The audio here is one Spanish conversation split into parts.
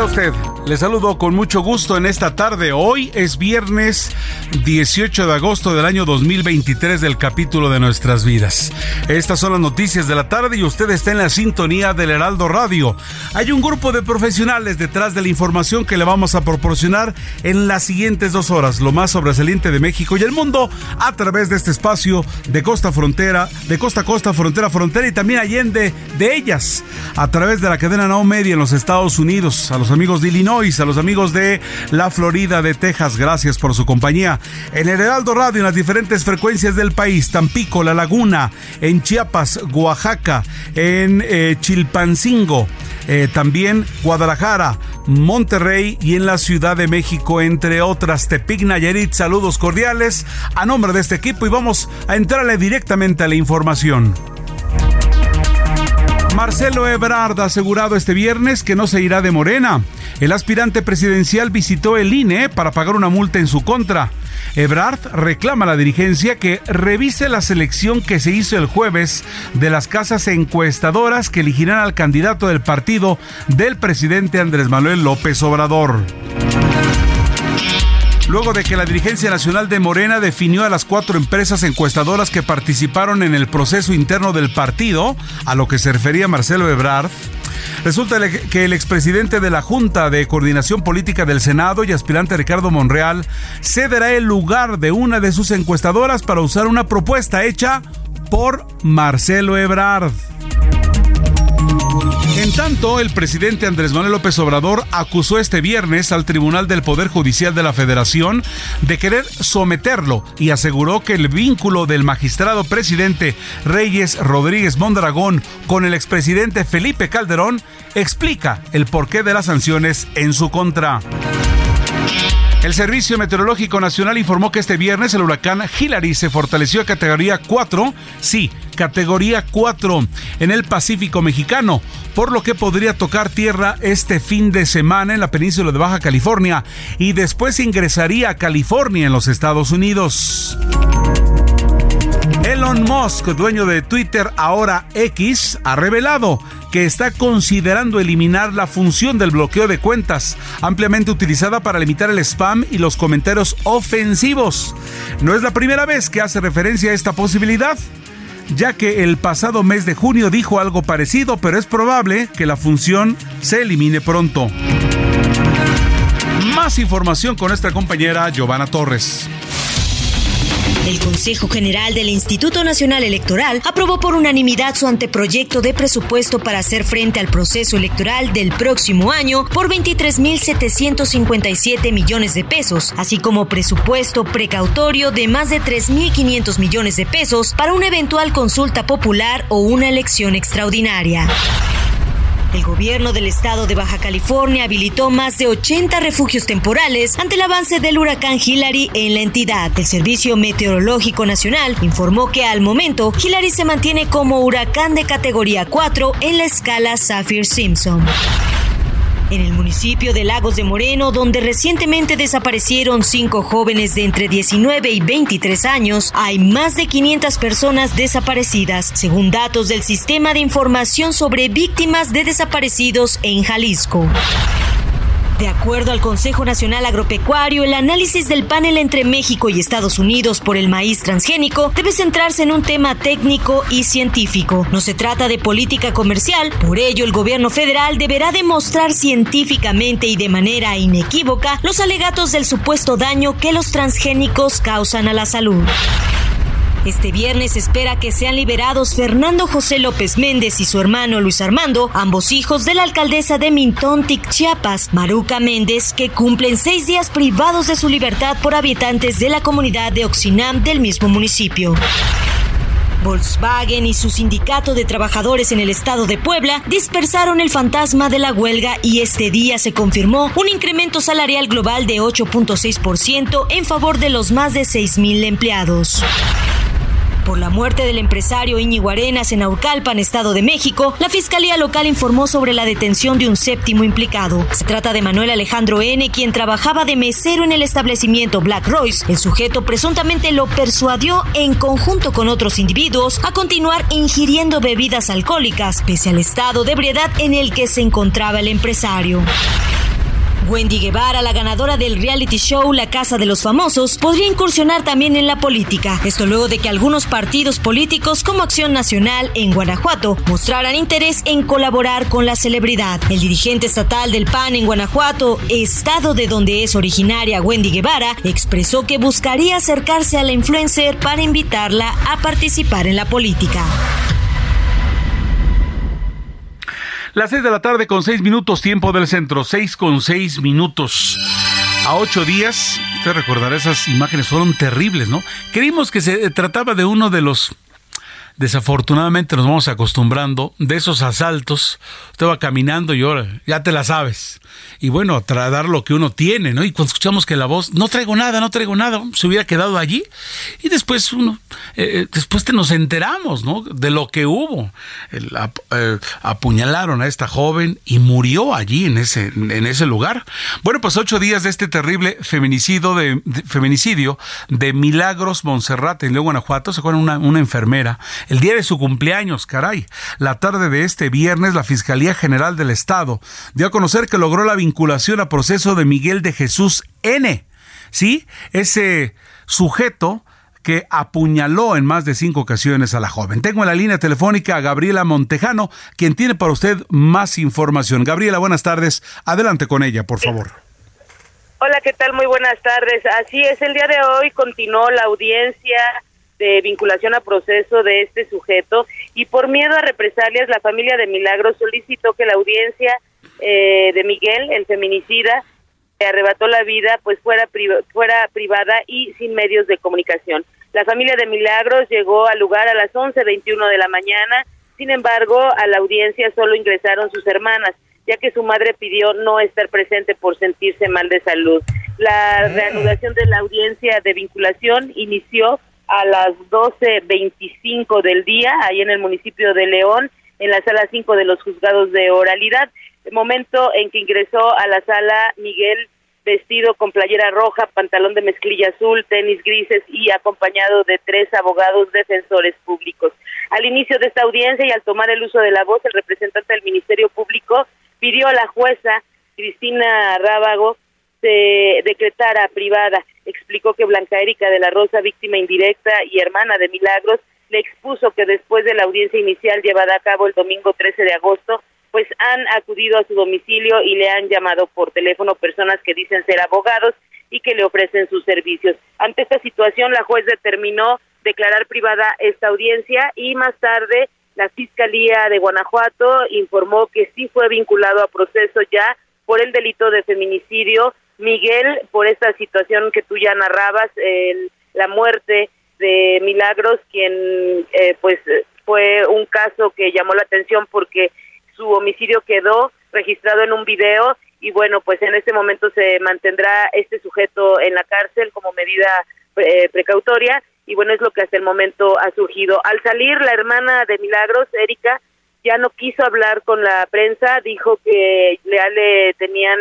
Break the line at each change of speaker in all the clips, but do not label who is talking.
¿Cómo está usted? Le saludo con mucho gusto en esta tarde. Hoy es viernes 18 de agosto del año 2023 del capítulo de nuestras vidas. Estas son las noticias de la tarde y usted está en la sintonía del Heraldo Radio. Hay un grupo de profesionales detrás de la información que le vamos a proporcionar en las siguientes dos horas, lo más sobresaliente de México y el mundo a través de este espacio de costa frontera, de costa a costa, frontera a frontera y también allende de ellas a través de la cadena Now Media en los Estados Unidos, a los amigos de Illinois, a los amigos de la Florida, de Texas, gracias por su compañía. En el Heraldo Radio, en las diferentes frecuencias del país, Tampico, La Laguna, en Chiapas, Oaxaca, en eh, Chilpancingo, eh, también Guadalajara, Monterrey y en la Ciudad de México, entre otras. Tepic Nayarit, saludos cordiales a nombre de este equipo y vamos a entrarle directamente a la información. Marcelo Ebrard ha asegurado este viernes que no se irá de Morena. El aspirante presidencial visitó el INE para pagar una multa en su contra. Ebrard reclama a la dirigencia que revise la selección que se hizo el jueves de las casas encuestadoras que elegirán al candidato del partido del presidente Andrés Manuel López Obrador luego de que la dirigencia nacional de Morena definió a las cuatro empresas encuestadoras que participaron en el proceso interno del partido, a lo que se refería Marcelo Ebrard. Resulta que el expresidente de la Junta de Coordinación Política del Senado y aspirante Ricardo Monreal cederá el lugar de una de sus encuestadoras para usar una propuesta hecha por Marcelo Ebrard. El presidente Andrés Manuel López Obrador acusó este viernes al Tribunal del Poder Judicial de la Federación de querer someterlo y aseguró que el vínculo del magistrado presidente Reyes Rodríguez Mondragón con el expresidente Felipe Calderón explica el porqué de las sanciones en su contra. El Servicio Meteorológico Nacional informó que este viernes el huracán Hillary se fortaleció a categoría 4, sí, categoría 4 en el Pacífico mexicano, por lo que podría tocar tierra este fin de semana en la península de Baja California y después ingresaría a California en los Estados Unidos. Elon Musk, dueño de Twitter, ahora X, ha revelado que está considerando eliminar la función del bloqueo de cuentas, ampliamente utilizada para limitar el spam y los comentarios ofensivos. No es la primera vez que hace referencia a esta posibilidad ya que el pasado mes de junio dijo algo parecido, pero es probable que la función se elimine pronto. Más información con nuestra compañera Giovanna Torres.
El Consejo General del Instituto Nacional Electoral aprobó por unanimidad su anteproyecto de presupuesto para hacer frente al proceso electoral del próximo año por 23.757 millones de pesos, así como presupuesto precautorio de más de 3.500 millones de pesos para una eventual consulta popular o una elección extraordinaria. El gobierno del estado de Baja California habilitó más de 80 refugios temporales ante el avance del huracán Hillary en la entidad. El Servicio Meteorológico Nacional informó que al momento Hillary se mantiene como huracán de categoría 4 en la escala Saffir-Simpson. En el municipio de Lagos de Moreno, donde recientemente desaparecieron cinco jóvenes de entre 19 y 23 años, hay más de 500 personas desaparecidas, según datos del Sistema de Información sobre Víctimas de Desaparecidos en Jalisco. De acuerdo al Consejo Nacional Agropecuario, el análisis del panel entre México y Estados Unidos por el maíz transgénico debe centrarse en un tema técnico y científico. No se trata de política comercial, por ello el gobierno federal deberá demostrar científicamente y de manera inequívoca los alegatos del supuesto daño que los transgénicos causan a la salud. Este viernes espera que sean liberados Fernando José López Méndez y su hermano Luis Armando, ambos hijos de la alcaldesa de Mintontic, Chiapas, Maruca Méndez, que cumplen seis días privados de su libertad por habitantes de la comunidad de Oxinam del mismo municipio. Volkswagen y su sindicato de trabajadores en el estado de Puebla dispersaron el fantasma de la huelga y este día se confirmó un incremento salarial global de 8.6% en favor de los más de 6.000 empleados. Por la muerte del empresario Íñigo Arenas en Aurcalpan, Estado de México, la Fiscalía Local informó sobre la detención de un séptimo implicado. Se trata de Manuel Alejandro N., quien trabajaba de mesero en el establecimiento Black Royce. El sujeto presuntamente lo persuadió en conjunto con otros individuos a continuar ingiriendo bebidas alcohólicas, pese al estado de ebriedad en el que se encontraba el empresario. Wendy Guevara, la ganadora del reality show La Casa de los Famosos, podría incursionar también en la política. Esto luego de que algunos partidos políticos como Acción Nacional en Guanajuato mostraran interés en colaborar con la celebridad. El dirigente estatal del PAN en Guanajuato, estado de donde es originaria Wendy Guevara, expresó que buscaría acercarse a la influencer para invitarla a participar en la política.
Las seis de la tarde con seis minutos, tiempo del centro, seis con seis minutos. A ocho días, usted recordará esas imágenes, fueron terribles, ¿no? Creímos que se trataba de uno de los desafortunadamente nos vamos acostumbrando de esos asaltos. Usted va caminando y ahora ya te la sabes. Y bueno, a dar lo que uno tiene, ¿no? Y cuando escuchamos que la voz, no traigo nada, no traigo nada, se hubiera quedado allí. Y después uno, eh, eh, después te nos enteramos, ¿no? De lo que hubo. Eh, apuñalaron a esta joven y murió allí en ese, en ese lugar. Bueno, pues ocho días de este terrible feminicidio de, feminicidio de Milagros Monserrate en León, Guanajuato. Se acuerdan una, una enfermera el día de su cumpleaños, caray. La tarde de este viernes, la Fiscalía General del Estado dio a conocer que logró la vinculación a proceso de Miguel de Jesús N. ¿Sí? Ese sujeto que apuñaló en más de cinco ocasiones a la joven. Tengo en la línea telefónica a Gabriela Montejano, quien tiene para usted más información. Gabriela, buenas tardes. Adelante con ella, por favor.
Hola, ¿qué tal? Muy buenas tardes. Así es, el día de hoy continuó la audiencia de vinculación a proceso de este sujeto y por miedo a represalias la familia de Milagros solicitó que la audiencia eh, de Miguel, el feminicida, que arrebató la vida, pues fuera, fuera privada y sin medios de comunicación. La familia de Milagros llegó al lugar a las 11.21 de la mañana, sin embargo, a la audiencia solo ingresaron sus hermanas, ya que su madre pidió no estar presente por sentirse mal de salud. La mm. reanudación de la audiencia de vinculación inició a las 12.25 del día, ahí en el municipio de León, en la sala 5 de los juzgados de oralidad. Momento en que ingresó a la sala Miguel vestido con playera roja, pantalón de mezclilla azul, tenis grises y acompañado de tres abogados defensores públicos. Al inicio de esta audiencia y al tomar el uso de la voz, el representante del Ministerio Público pidió a la jueza Cristina Rábago se decretara privada. Explicó que Blanca Erika de la Rosa, víctima indirecta y hermana de Milagros, le expuso que después de la audiencia inicial llevada a cabo el domingo 13 de agosto, pues han acudido a su domicilio y le han llamado por teléfono personas que dicen ser abogados y que le ofrecen sus servicios. Ante esta situación, la juez determinó declarar privada esta audiencia y más tarde la Fiscalía de Guanajuato informó que sí fue vinculado a proceso ya por el delito de feminicidio Miguel, por esta situación que tú ya narrabas, la muerte de Milagros, quien eh, pues fue un caso que llamó la atención porque su homicidio quedó registrado en un video y bueno, pues en este momento se mantendrá este sujeto en la cárcel como medida eh, precautoria y bueno, es lo que hasta el momento ha surgido. Al salir la hermana de Milagros, Erika, ya no quiso hablar con la prensa, dijo que le tenían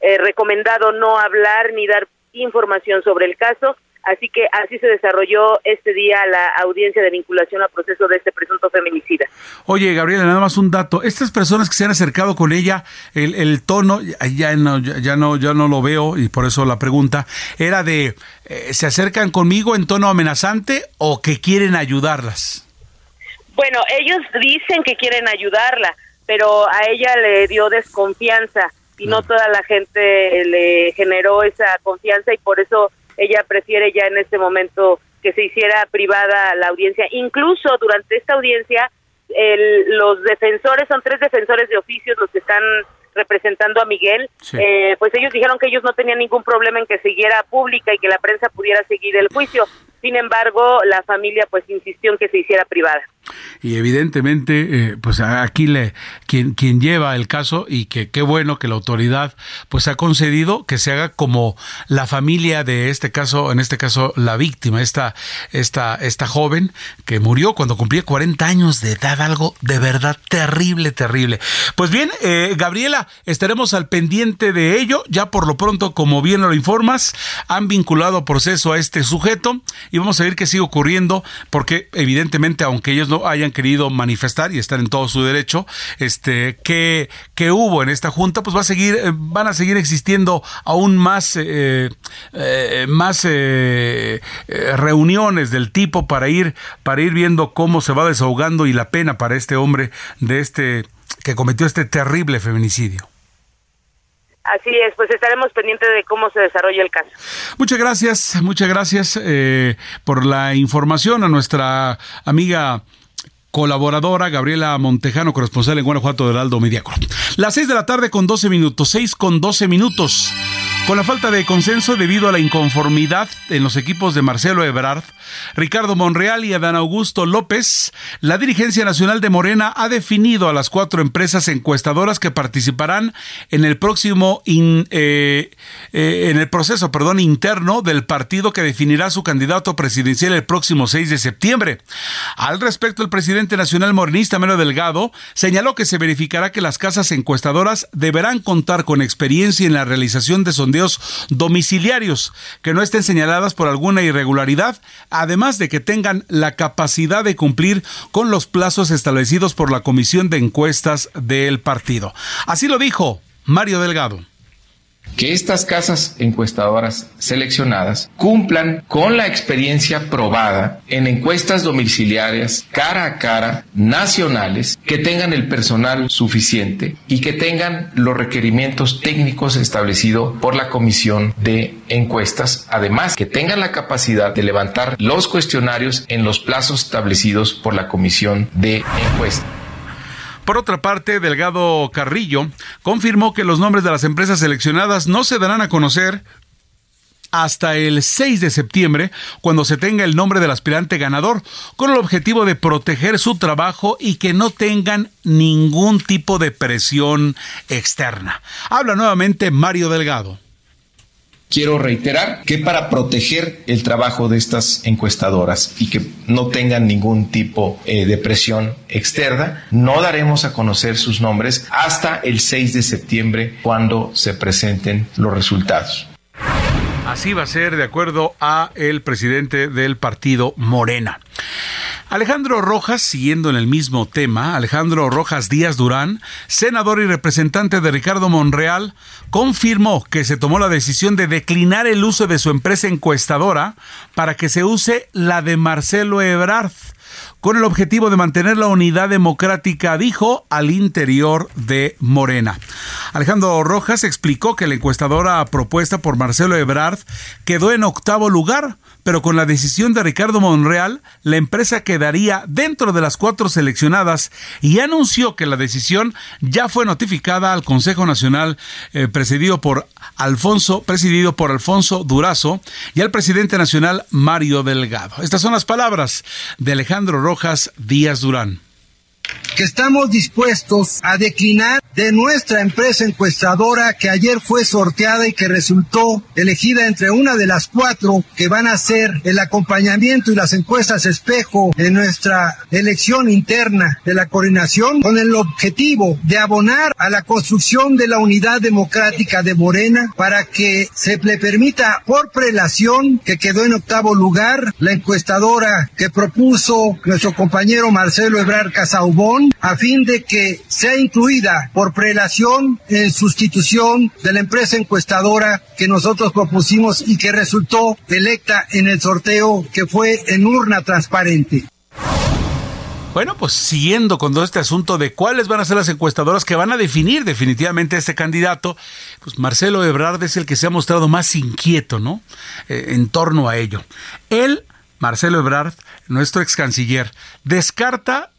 eh, recomendado no hablar ni dar información sobre el caso, así que así se desarrolló este día la audiencia de vinculación a proceso de este presunto feminicida.
Oye, Gabriela, nada más un dato. Estas personas que se han acercado con ella, el, el tono, ya no, ya no, ya no lo veo y por eso la pregunta, era de, eh, ¿se acercan conmigo en tono amenazante o que quieren ayudarlas?
Bueno, ellos dicen que quieren ayudarla, pero a ella le dio desconfianza y no toda la gente le generó esa confianza y por eso ella prefiere ya en este momento que se hiciera privada la audiencia. Incluso durante esta audiencia, los defensores, son tres defensores de oficios los que están representando a Miguel, eh, pues ellos dijeron que ellos no tenían ningún problema en que siguiera pública y que la prensa pudiera seguir el juicio. Sin embargo, la familia pues insistió en que se hiciera privada
y evidentemente eh, pues aquí le quien quien lleva el caso y que qué bueno que la autoridad pues ha concedido que se haga como la familia de este caso en este caso la víctima esta esta esta joven que murió cuando cumplía 40 años de edad algo de verdad terrible terrible. Pues bien eh, Gabriela estaremos al pendiente de ello. Ya por lo pronto como bien lo informas han vinculado proceso a este sujeto y vamos a ver qué sigue ocurriendo porque evidentemente aunque ellos no hayan querido manifestar y estar en todo su derecho, este, que, que hubo en esta junta, pues va a seguir, eh, van a seguir existiendo aún más, eh, eh, más reuniones del tipo para ir, para ir viendo cómo se va desahogando y la pena para este hombre de este, que cometió este terrible feminicidio.
Así es, pues estaremos pendientes de cómo se desarrolla el caso.
Muchas gracias, muchas gracias por la información a nuestra amiga colaboradora Gabriela Montejano, corresponsal en Guanajuato del Aldo Mediacro. Las seis de la tarde con 12 minutos, seis con 12 minutos. Con la falta de consenso debido a la inconformidad en los equipos de Marcelo Ebrard, Ricardo Monreal y Adán Augusto López, la dirigencia nacional de Morena ha definido a las cuatro empresas encuestadoras que participarán en el próximo eh, eh, en el proceso, perdón, interno del partido que definirá su candidato presidencial el próximo 6 de septiembre. Al respecto, el presidente nacional morenista Melo Delgado señaló que se verificará que las casas encuestadoras deberán contar con experiencia en la realización de sondeos domiciliarios que no estén señaladas por alguna irregularidad, además de que tengan la capacidad de cumplir con los plazos establecidos por la Comisión de Encuestas del partido. Así lo dijo Mario Delgado
que estas casas encuestadoras seleccionadas cumplan con la experiencia probada en encuestas domiciliarias cara a cara nacionales, que tengan el personal suficiente y que tengan los requerimientos técnicos establecidos por la Comisión de Encuestas, además que tengan la capacidad de levantar los cuestionarios en los plazos establecidos por la Comisión de Encuestas.
Por otra parte, Delgado Carrillo confirmó que los nombres de las empresas seleccionadas no se darán a conocer hasta el 6 de septiembre, cuando se tenga el nombre del aspirante ganador, con el objetivo de proteger su trabajo y que no tengan ningún tipo de presión externa. Habla nuevamente Mario Delgado.
Quiero reiterar que para proteger el trabajo de estas encuestadoras y que no tengan ningún tipo eh, de presión externa, no daremos a conocer sus nombres hasta el 6 de septiembre cuando se presenten los resultados.
Así va a ser de acuerdo a el presidente del partido Morena. Alejandro Rojas, siguiendo en el mismo tema, Alejandro Rojas Díaz Durán, senador y representante de Ricardo Monreal, confirmó que se tomó la decisión de declinar el uso de su empresa encuestadora para que se use la de Marcelo Ebrard con el objetivo de mantener la unidad democrática, dijo, al interior de Morena. Alejandro Rojas explicó que la encuestadora propuesta por Marcelo Ebrard quedó en octavo lugar, pero con la decisión de Ricardo Monreal, la empresa quedaría dentro de las cuatro seleccionadas y anunció que la decisión ya fue notificada al Consejo Nacional eh, presidido por Alfonso, presidido por Alfonso Durazo y al presidente nacional Mario Delgado. Estas son las palabras de Alejandro Rojas Díaz Durán.
Que estamos dispuestos a declinar de nuestra empresa encuestadora que ayer fue sorteada y que resultó elegida entre una de las cuatro que van a ser el acompañamiento y las encuestas espejo en nuestra elección interna de la coordinación con el objetivo de abonar a la construcción de la unidad democrática de Morena para que se le permita por prelación que quedó en octavo lugar la encuestadora que propuso nuestro compañero Marcelo Ebrar A fin de que sea incluida por prelación en sustitución de la empresa encuestadora que nosotros propusimos y que resultó electa en el sorteo que fue en urna transparente.
Bueno, pues siguiendo con todo este asunto de cuáles van a ser las encuestadoras que van a definir definitivamente a este candidato, pues Marcelo Ebrard es el que se ha mostrado más inquieto, ¿no? Eh, en torno a ello. Él, Marcelo Ebrard, nuestro ex canciller, descarta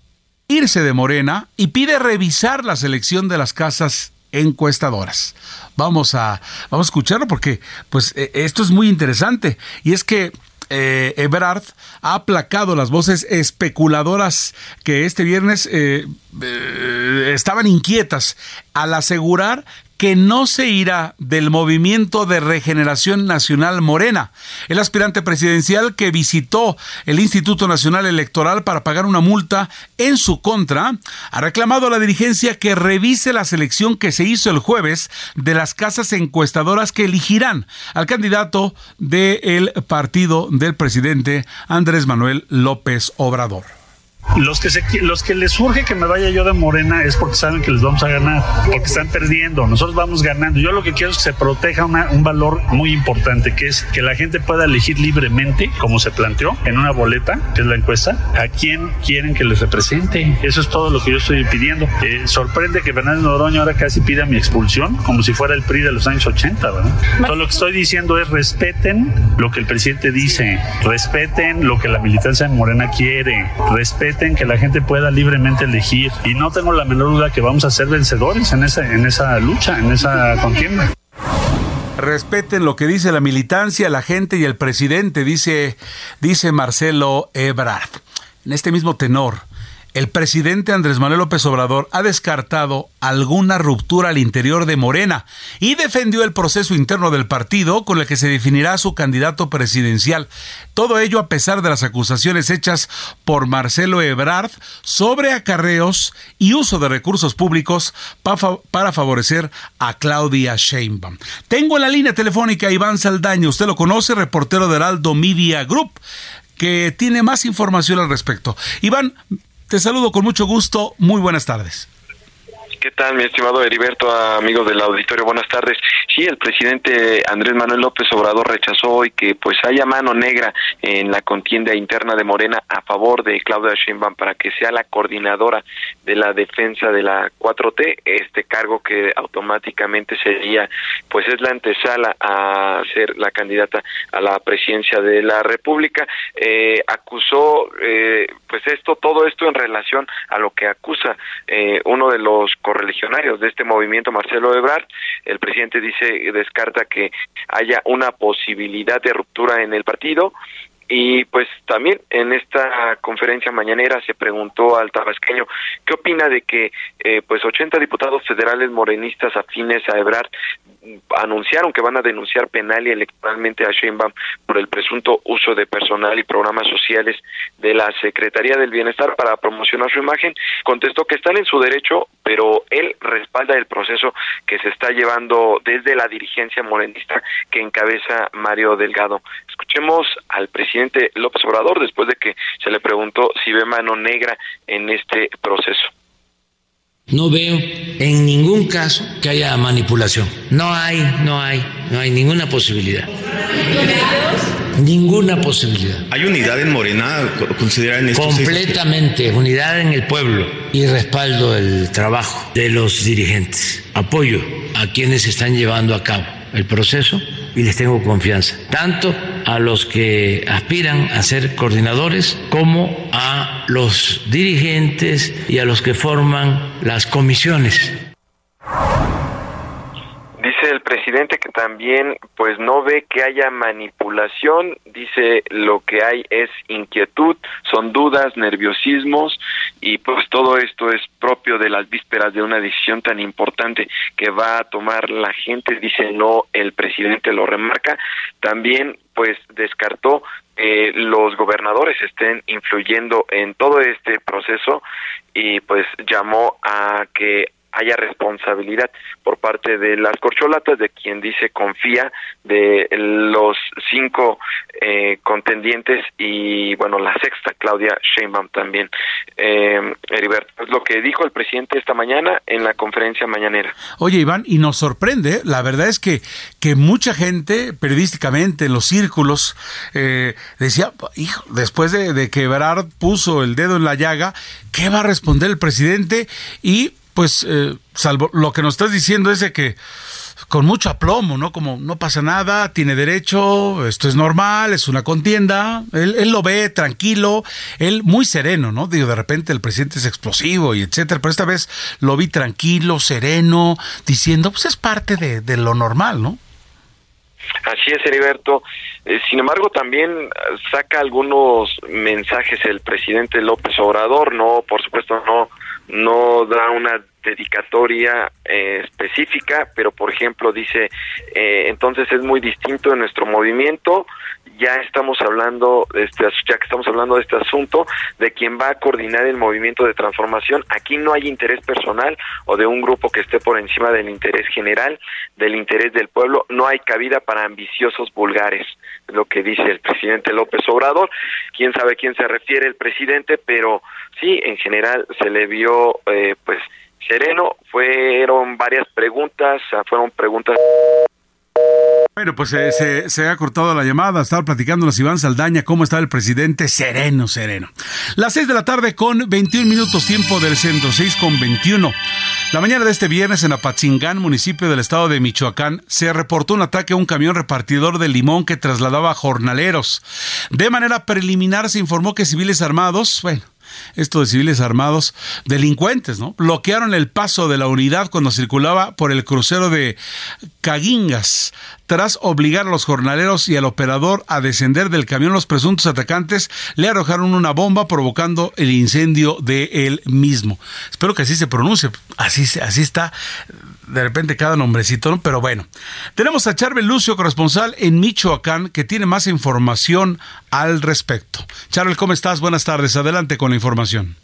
irse de Morena y pide revisar la selección de las casas encuestadoras. Vamos a, vamos a escucharlo porque pues eh, esto es muy interesante y es que eh, Ebrard ha aplacado las voces especuladoras que este viernes eh, eh, estaban inquietas al asegurar que no se irá del movimiento de regeneración nacional Morena. El aspirante presidencial que visitó el Instituto Nacional Electoral para pagar una multa en su contra, ha reclamado a la dirigencia que revise la selección que se hizo el jueves de las casas encuestadoras que elegirán al candidato del partido del presidente Andrés Manuel López Obrador.
Los que, se, los que les surge que me vaya yo de Morena es porque saben que les vamos a ganar, porque están perdiendo, nosotros vamos ganando. Yo lo que quiero es que se proteja un valor muy importante, que es que la gente pueda elegir libremente, como se planteó en una boleta, que es la encuesta, a quién quieren que les represente. Eso es todo lo que yo estoy pidiendo. Eh, sorprende que Fernández Noroña ahora casi pida mi expulsión, como si fuera el PRI de los años 80, ¿verdad? Todo lo que estoy diciendo es respeten lo que el presidente dice, respeten lo que la militancia de Morena quiere, respeten que la gente pueda libremente elegir. Y no tengo la menor duda que vamos a ser vencedores en esa, en esa lucha, en esa contienda.
Respeten lo que dice la militancia, la gente y el presidente, dice, dice Marcelo Ebrard. En este mismo tenor, el presidente Andrés Manuel López Obrador ha descartado alguna ruptura al interior de Morena y defendió el proceso interno del partido con el que se definirá su candidato presidencial. Todo ello a pesar de las acusaciones hechas por Marcelo Ebrard sobre acarreos y uso de recursos públicos para favorecer a Claudia Sheinbaum. Tengo en la línea telefónica a Iván Saldaño, usted lo conoce, reportero de Heraldo Media Group que tiene más información al respecto. Iván, te saludo con mucho gusto. Muy buenas tardes.
¿Qué tal, mi estimado Heriberto, amigos del auditorio? Buenas tardes. Sí, el presidente Andrés Manuel López Obrador rechazó hoy que pues haya mano negra en la contienda interna de Morena a favor de Claudia Sheinbaum para que sea la coordinadora de la defensa de la 4T, este cargo que automáticamente sería pues es la antesala a ser la candidata a la presidencia de la República. Eh, acusó eh, pues esto, todo esto en relación a lo que acusa eh, uno de los religionarios de este movimiento, Marcelo Ebrard. El presidente dice, descarta que haya una posibilidad de ruptura en el partido y pues también en esta conferencia mañanera se preguntó al tabasqueño qué opina de que eh, pues 80 diputados federales morenistas afines a Ebrard anunciaron que van a denunciar penal y electoralmente a Sheinbaum por el presunto uso de personal y programas sociales de la Secretaría del Bienestar para promocionar su imagen. Contestó que están en su derecho, pero él respalda el proceso que se está llevando desde la dirigencia morenista que encabeza Mario Delgado. Escuchemos al presidente López Obrador después de que se le preguntó si ve mano negra en este proceso.
No veo en ningún caso que haya manipulación. No hay, no hay, no hay ninguna posibilidad. Ninguna posibilidad.
¿Hay unidad en Morena? ¿Considera en
Completamente, unidad en el pueblo y respaldo del trabajo de los dirigentes. Apoyo a quienes están llevando a cabo el proceso y les tengo confianza, tanto a los que aspiran a ser coordinadores como a los dirigentes y a los que forman las comisiones
presidente que también pues no ve que haya manipulación, dice lo que hay es inquietud, son dudas, nerviosismos y pues todo esto es propio de las vísperas de una decisión tan importante que va a tomar la gente, dice no el presidente lo remarca, también pues descartó que los gobernadores estén influyendo en todo este proceso y pues llamó a que haya responsabilidad por parte de las corcholatas, de quien dice confía, de los cinco eh, contendientes y, bueno, la sexta, Claudia Sheinbaum también. Eh, es lo que dijo el presidente esta mañana en la conferencia mañanera.
Oye, Iván, y nos sorprende, la verdad es que, que mucha gente, periodísticamente, en los círculos, eh, decía, hijo, después de, que Ebrard puso el dedo en la llaga, ¿qué va a responder el presidente? Y pues, eh, salvo lo que nos estás diciendo es de que con mucho aplomo, ¿no? Como no pasa nada, tiene derecho, esto es normal, es una contienda. Él, él, lo ve tranquilo, él muy sereno, ¿no? Digo, de repente el presidente es explosivo y etcétera, pero esta vez lo vi tranquilo, sereno, diciendo, pues es parte de, de lo normal, ¿no?
Así es, Heriberto. Eh, sin embargo, también saca algunos mensajes el presidente López Obrador, no, por supuesto, no no da una dedicatoria eh, específica, pero por ejemplo dice, eh, entonces es muy distinto en nuestro movimiento, ya estamos hablando, este, ya que estamos hablando de este asunto, de quien va a coordinar el movimiento de transformación, aquí no hay interés personal o de un grupo que esté por encima del interés general, del interés del pueblo, no hay cabida para ambiciosos vulgares, lo que dice el presidente López Obrador, quién sabe a quién se refiere el presidente, pero sí, en general se le vio eh, pues sereno, fueron varias preguntas, fueron preguntas
bueno, pues eh, se, ha cortado la llamada. Estaba platicándonos Iván Saldaña cómo está el presidente. Sereno, sereno. Las 6 de la tarde con 21 minutos tiempo del centro, 6 con 21. La mañana de este viernes en Apatzingán, municipio del estado de Michoacán, se reportó un ataque a un camión repartidor de limón que trasladaba jornaleros. De manera preliminar se informó que civiles armados, bueno, esto de civiles armados, delincuentes, ¿no? Bloquearon el paso de la unidad cuando circulaba por el crucero de Caguingas. Tras obligar a los jornaleros y al operador a descender del camión, los presuntos atacantes le arrojaron una bomba provocando el incendio de él mismo. Espero que así se pronuncie. Así, así está de repente cada nombrecito, ¿no? Pero bueno, tenemos a Charbel Lucio, corresponsal en Michoacán, que tiene más información al respecto. Charbel, ¿cómo estás? Buenas tardes. Adelante con la información.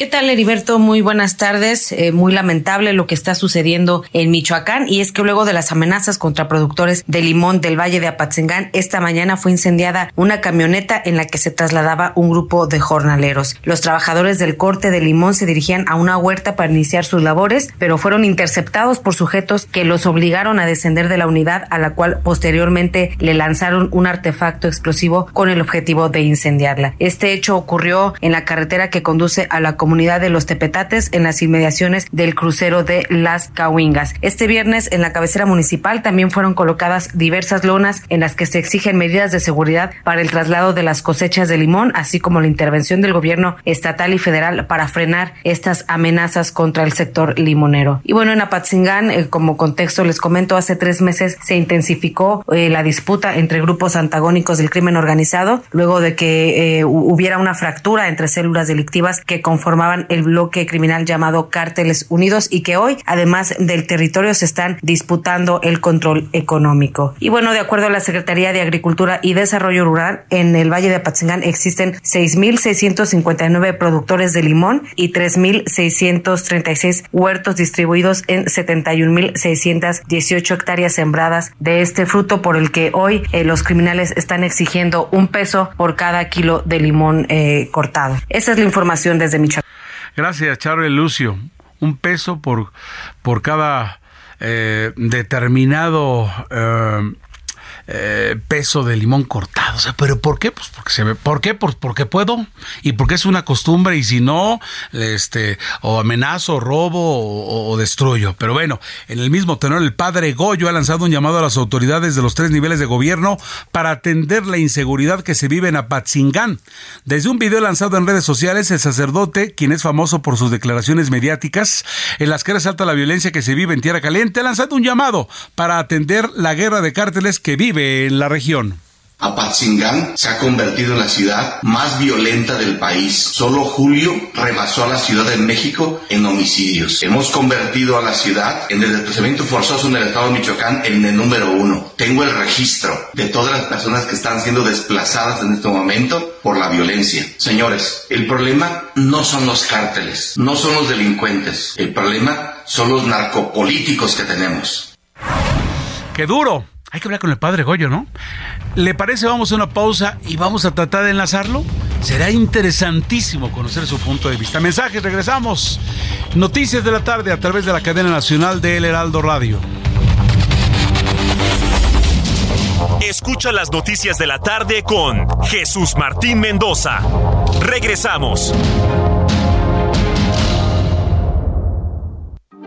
¿Qué tal, Heriberto? Muy buenas tardes. Eh, muy lamentable lo que está sucediendo en Michoacán y es que luego de las amenazas contra productores de limón del Valle de Apatzingán, esta mañana fue incendiada una camioneta en la que se trasladaba un grupo de jornaleros. Los trabajadores del corte de limón se dirigían a una huerta para iniciar sus labores, pero fueron interceptados por sujetos que los obligaron a descender de la unidad a la cual posteriormente le lanzaron un artefacto explosivo con el objetivo de incendiarla. Este hecho ocurrió en la carretera que conduce a la comunidad de los Tepetates en las inmediaciones del crucero de Las Cahuingas. Este viernes en la cabecera municipal también fueron colocadas diversas lonas en las que se exigen medidas de seguridad para el traslado de las cosechas de limón, así como la intervención del gobierno estatal y federal para frenar estas amenazas contra el sector limonero. Y bueno, en Apatzingán, eh, como contexto les comento, hace tres meses se intensificó eh, la disputa entre grupos antagónicos del crimen organizado, luego de que eh, hubiera una fractura entre células delictivas que conforman formaban el bloque criminal llamado Cárteles Unidos y que hoy, además del territorio, se están disputando el control económico. Y bueno, de acuerdo a la Secretaría de Agricultura y Desarrollo Rural, en el Valle de Apatzingán existen 6.659 productores de limón y 3.636 huertos distribuidos en 71.618 hectáreas sembradas de este fruto por el que hoy eh, los criminales están exigiendo un peso por cada kilo de limón eh, cortado. Esa es la información desde Michoacán.
Gracias, Charles Lucio. Un peso por, por cada eh, determinado eh, eh, peso de limón cortado. O sea, ¿pero por qué? Pues porque se ve. ¿Por qué? Pues porque puedo. Y porque es una costumbre. Y si no, este, o amenazo, robo o, destruyo. Pero bueno, en el mismo tenor, el padre Goyo ha lanzado un llamado a las autoridades de los tres niveles de gobierno para atender la inseguridad que se vive en Apatzingán. Desde un video lanzado en redes sociales, el sacerdote, quien es famoso por sus declaraciones mediáticas, en las que resalta la violencia que se vive en Tierra Caliente, ha lanzado un llamado para atender la guerra de cárteles que vive en la región.
Apatzingán se ha convertido en la ciudad más violenta del país. Solo julio rebasó a la Ciudad de México en homicidios. Hemos convertido a la ciudad en el desplazamiento forzoso en el estado de Michoacán en el número uno. Tengo el registro de todas las personas que están siendo desplazadas en este momento por la violencia. Señores, el problema no son los cárteles, no son los delincuentes. El problema son los narcopolíticos que tenemos.
¡Qué duro! Hay que hablar con el padre Goyo, ¿no? ¿Le parece? Vamos a una pausa y vamos a tratar de enlazarlo. Será interesantísimo conocer su punto de vista. Mensajes, regresamos. Noticias de la tarde a través de la cadena nacional de El Heraldo Radio.
Escucha las noticias de la tarde con Jesús Martín Mendoza. Regresamos.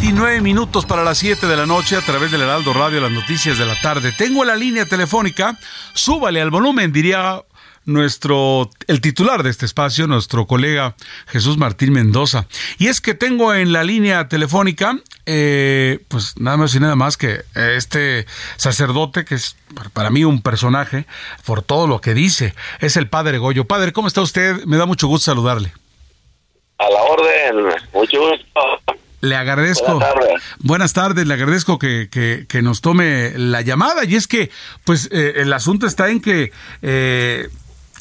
29 minutos para las 7 de la noche a través del Heraldo Radio, las noticias de la tarde. Tengo la línea telefónica, súbale al volumen, diría nuestro, el titular de este espacio, nuestro colega Jesús Martín Mendoza. Y es que tengo en la línea telefónica, eh, pues nada más y nada más que este sacerdote, que es para mí un personaje, por todo lo que dice, es el Padre Goyo. Padre, ¿cómo está usted? Me da mucho gusto saludarle.
A la orden, mucho gusto.
Le agradezco. Buenas tardes. le agradezco que, que, nos tome la llamada. Y es que, pues, eh, el asunto está en que eh,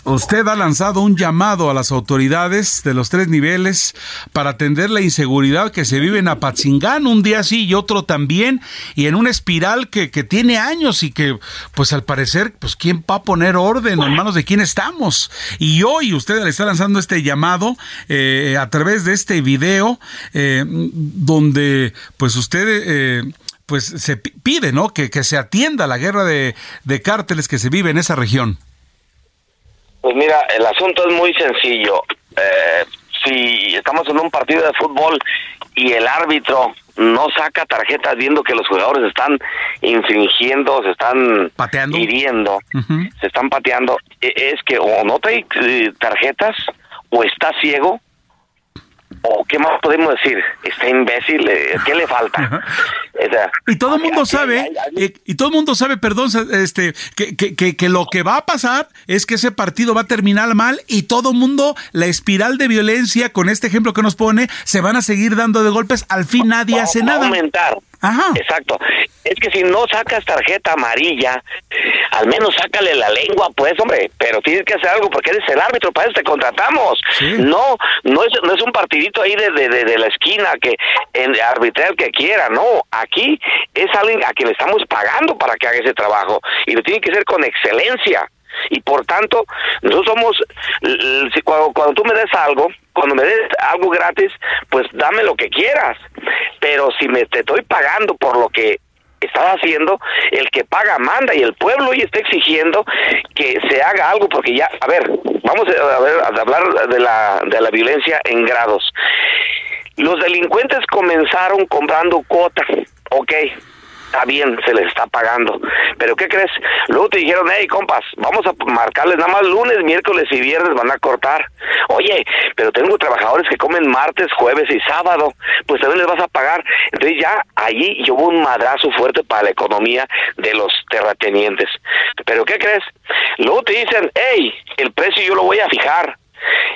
Usted ha lanzado un llamado a las autoridades de los tres niveles para atender la inseguridad que se vive en Apatzingán, un día sí y otro también, y en una espiral que, que tiene años y que, pues al parecer, pues quién va a poner orden, en manos de quién estamos. Y hoy usted le está lanzando este llamado eh, a través de este video eh, donde, pues usted... Eh, pues se pide, ¿no? Que, que se atienda la guerra de, de cárteles que se vive en esa región.
Pues mira, el asunto es muy sencillo. Eh, si estamos en un partido de fútbol y el árbitro no saca tarjetas viendo que los jugadores están infringiendo, se están hiriendo, se están pateando, e, es que o no trae eh, tarjetas o está ciego o qué más podemos decir está imbécil eh, qué le falta
y todo el mundo sabe y, todo el mundo sabe perdón este que, que, que, lo que va a pasar es que ese partido va a terminar mal y todo el mundo la espiral de violencia con este ejemplo que nos pone se van a seguir dando de golpes. Al fin nadie hace nada.
aumentar Exacto. Es que si no sacas tarjeta amarilla, al menos sácale la lengua, pues, hombre. Pero tienes que hacer algo porque eres el árbitro, para eso te contratamos. No, no es, no es un partidito ahí de, de, de, la esquina que en, arbitrar que quiera, no. Aquí es alguien a quien le estamos pagando para que haga ese trabajo y lo tiene que hacer con excelencia. Y por tanto nosotros somos cuando, cuando tú me des algo cuando me des algo gratis pues dame lo que quieras pero si me te estoy pagando por lo que estaba haciendo, el que paga manda y el pueblo hoy está exigiendo que se haga algo porque ya, a ver, vamos a, ver, a hablar de la, de la violencia en grados. Los delincuentes comenzaron comprando cuotas, ok, está bien, se les está pagando. Pero ¿qué crees? Luego te dijeron, hey, compas, vamos a marcarles nada más lunes, miércoles y viernes van a cortar. Oye, pero tengo trabajadores que comen martes, jueves y sábado, pues también les vas a pagar. Entonces ya allí hubo un madrazo fuerte para la economía de los terratenientes. Pero ¿qué crees? Luego te dicen, hey, el precio yo lo voy a fijar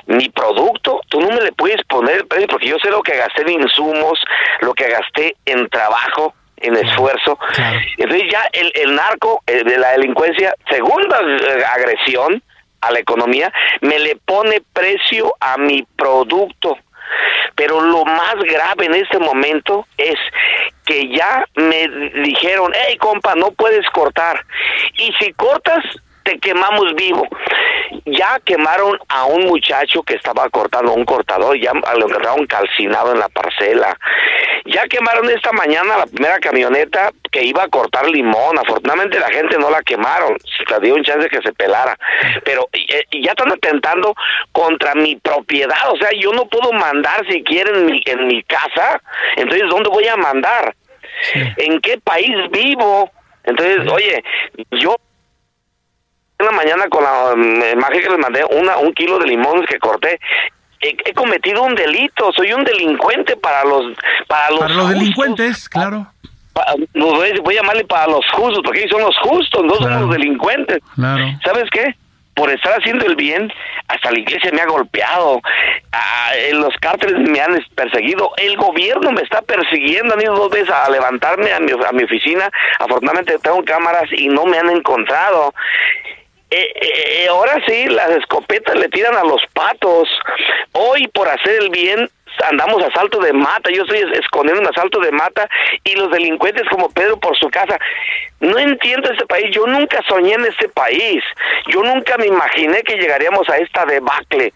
mi producto, tú no me le puedes poner el precio porque yo sé lo que gasté en insumos, lo que gasté en trabajo, en esfuerzo. Entonces ya el, el narco eh, de la delincuencia, segunda eh, agresión a la economía, me le pone precio a mi producto. Pero lo más grave en este momento es que ya me dijeron, hey compa, no puedes cortar. Y si cortas, te quemamos vivo. Ya quemaron a un muchacho que estaba cortando un cortador, ya lo encontraron calcinado en la parcela. Ya quemaron esta mañana la primera camioneta que iba a cortar limón. Afortunadamente la gente no la quemaron, se dio un chance de que se pelara. Pero eh, ya están atentando contra mi propiedad. O sea, yo no puedo mandar si quieren en mi, en mi casa. Entonces, ¿dónde voy a mandar? ¿En qué país vivo? Entonces, oye, yo en la mañana con la imagen que les mandé una, un kilo de limones que corté. He, cometido un delito, soy un delincuente para los para los,
para los delincuentes, claro.
voy, a llamarle para los justos, porque ellos son los justos, no son los delincuentes.
Claro.
¿Sabes qué? por estar haciendo el bien, hasta la iglesia me ha golpeado, los cárteles me han perseguido, el gobierno me está persiguiendo, han ido dos veces a levantarme a mi, a mi oficina, afortunadamente tengo cámaras y no me han encontrado. Eh, eh, ahora sí, las escopetas le tiran a los patos. Hoy, por hacer el bien, andamos a salto de mata. Yo estoy escondiendo un asalto de mata y los delincuentes como Pedro por su casa. No entiendo este país. Yo nunca soñé en este país. Yo nunca me imaginé que llegaríamos a esta debacle.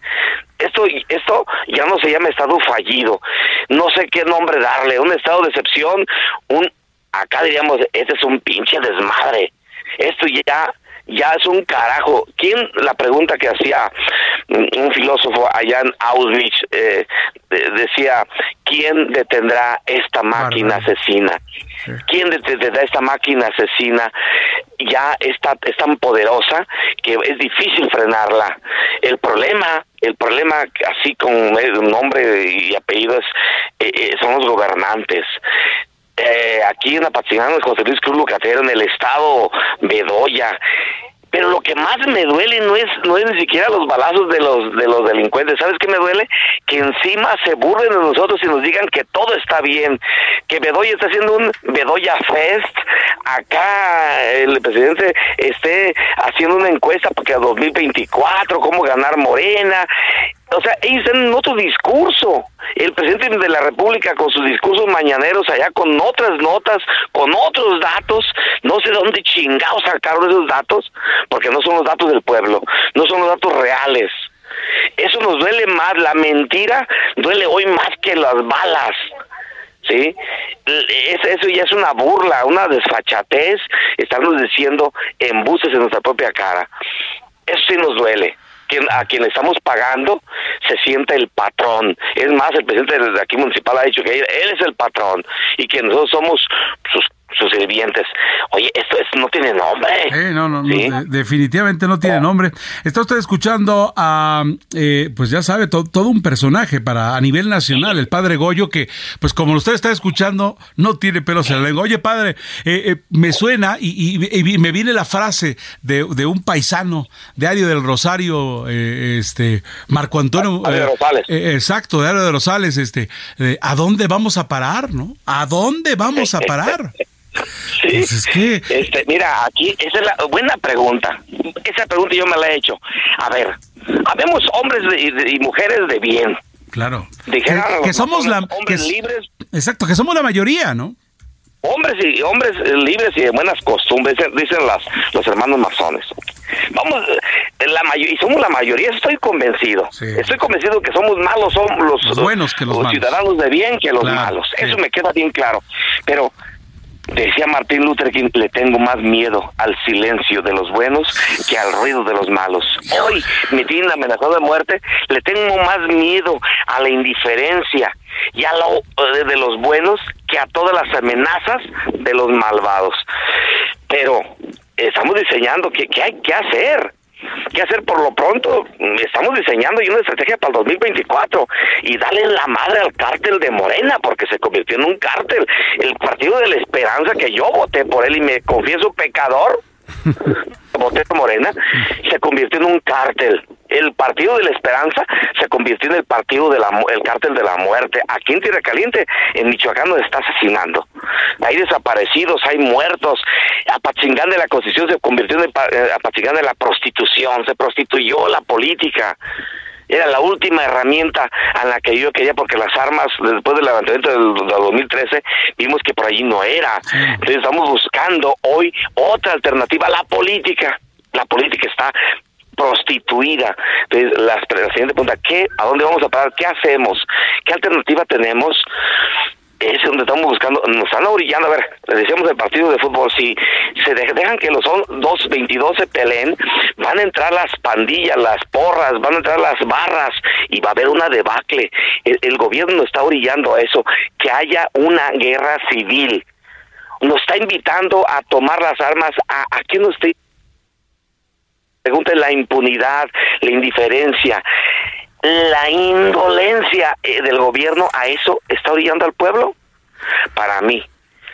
Esto, esto ya no se llama estado fallido. No sé qué nombre darle. Un estado de excepción. Un, acá diríamos, este es un pinche desmadre. Esto ya ya es un carajo. ¿Quién, la pregunta que hacía un filósofo allá en Auschwitz, eh, decía, ¿quién detendrá esta máquina asesina? ¿Quién detendrá esta máquina asesina? Ya está, es tan poderosa que es difícil frenarla. El problema, el problema, así con nombre y apellidos, eh, eh, son los gobernantes aquí en Apatzingán, José Luis Cruz Lucatero, en el estado Bedoya. Pero lo que más me duele no es no es ni siquiera los balazos de los de los delincuentes. ¿Sabes qué me duele? Que encima se burlen de nosotros y nos digan que todo está bien, que Bedoya está haciendo un Bedoya Fest. Acá el presidente esté haciendo una encuesta para que a 2024 cómo ganar Morena o sea, ellos en otro discurso. El presidente de la República con sus discursos mañaneros allá con otras notas, con otros datos, no sé dónde chingados sacaron esos datos, porque no son los datos del pueblo, no son los datos reales. Eso nos duele más, la mentira duele hoy más que las balas. ¿sí? eso ya es una burla, una desfachatez, estamos diciendo embuses en nuestra propia cara. Eso sí nos duele a quien estamos pagando se siente el patrón. Es más, el presidente de aquí municipal ha dicho que él, es el patrón y que nosotros somos sus sus sirvientes. Oye, esto, no tiene nombre.
Eh, no, no, definitivamente no tiene nombre. Está usted escuchando a, eh, pues ya sabe, todo un personaje para a nivel nacional, el padre Goyo, que, pues como usted está escuchando, no tiene pelos en la lengua. Oye, padre, eh, me suena y, me viene la frase de, un paisano de Ario del Rosario, este, Marco Antonio.
Rosales.
exacto, de Ario de Rosales, este, ¿a dónde vamos a parar, no? ¿A dónde vamos a parar?
Sí. Pues este, mira, aquí esa es la buena pregunta. Esa pregunta yo me la he hecho. A ver, habemos hombres y, mujeres de bien.
Claro. que, somos la, hombres libres. Exacto, que somos la mayoría, ¿no?
hombres y hombres libres y de buenas costumbres, dicen las los hermanos masones. Vamos, eh, la y somos la mayoría, estoy convencido. Estoy convencido que somos malos, somos los,
buenos que los,
ciudadanos de bien que los malos. Eso me queda bien claro. Pero Decía Martín Luther King, le tengo más miedo al silencio de los buenos que al ruido de los malos. Hoy me tienen amenazado de muerte, le tengo más miedo a la indiferencia y a lo eh, de los buenos que a todas las amenazas de los malvados. Pero estamos diseñando qué, qué hay que hacer qué hacer por lo pronto. Estamos diseñando una estrategia para el 2024 y darle la madre al cártel de Morena porque se convirtió en un cártel. El Partido de la Esperanza que yo voté por él y me confieso pecador voté Morena, se convirtió en un cártel. El Partido de la Esperanza se convirtió en el partido del el cártel de la muerte. Aquí en Tierra Caliente, en Michoacán, nos está asesinando. Hay desaparecidos, hay muertos. Apachingán de la Constitución se convirtió en el, eh, Apachingán de la prostitución, se prostituyó la política era la última herramienta a la que yo quería porque las armas después del levantamiento del, 2013 vimos que por allí no era. Entonces estamos buscando hoy otra alternativa, la política. La política está prostituida. Entonces, la, la siguiente pregunta, ¿qué, ¿a dónde vamos a parar? ¿Qué hacemos? ¿Qué alternativa tenemos? Es donde estamos buscando, nos están orillando, a ver, le decíamos el partido de fútbol, si se dejan que los dos 22 se peleen, van a entrar las pandillas, las porras, van a entrar las barras y va a haber una debacle. El, gobierno nos está orillando a eso, que haya una guerra civil. Nos está invitando a tomar las armas. ¿A, a quién nos Pregunta la impunidad, la indiferencia la indolencia eh, del gobierno a eso está orillando al pueblo. Para mí,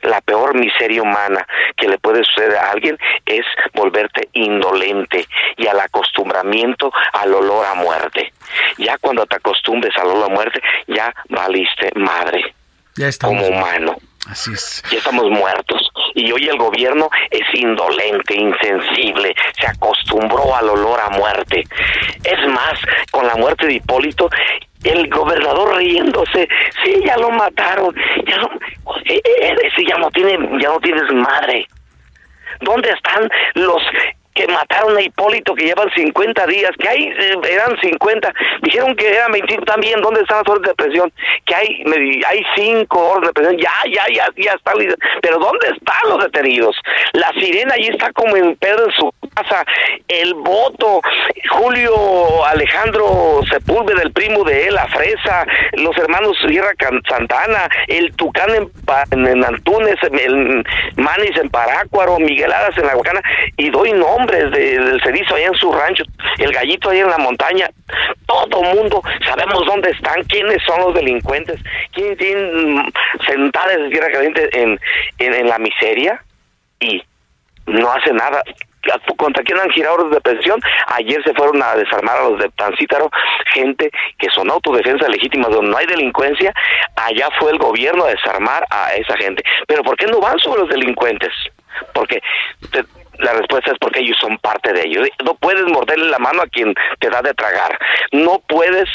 la peor miseria humana que le puede suceder a alguien es volverte indolente y al acostumbramiento al olor a muerte. Ya cuando te acostumbres al olor a muerte, ya valiste madre
ya
como humano.
Así es.
Ya estamos muertos. Y hoy el gobierno es indolente, insensible, se acostumbró al olor a muerte. Es más, con la muerte de Hipólito, el gobernador riéndose, sí, ya lo mataron, ya no, eh, eh, ese ya no tiene, ya no tienes madre. ¿Dónde están los que mataron a Hipólito, que llevan 50 días, que hay, eh, eran 50, dijeron que eran 25 también, ¿dónde están las órdenes de presión? Que hay, hay cinco órdenes de presión, ya, ya, ya, ya está, pero ¿dónde están los detenidos? La sirena allí está como en Pedro en su casa, el voto, Julio Alejandro Sepúlveda, el primo de él, la Fresa, los hermanos Sierra Santana, el Tucán en, en, Antunes, el Manis en Parácuaro, Miguel Adas en La Guacana, y doy nombre del cerizo en su rancho, el gallito ahí en la montaña, todo mundo sabemos dónde están, quiénes son los delincuentes, quién tienen sentadas en tierra caliente en, en, la miseria y no hace nada contra quién han girado de pensión. Ayer se fueron a desarmar a los de Tancítaro, gente que son autodefensa legítima, donde no hay delincuencia. Allá fue el gobierno a desarmar a esa gente. Pero ¿por qué no van sobre los delincuentes? Porque la respuesta es porque ellos son parte de ellos. No puedes morderle la mano a quien te da de tragar. No puedes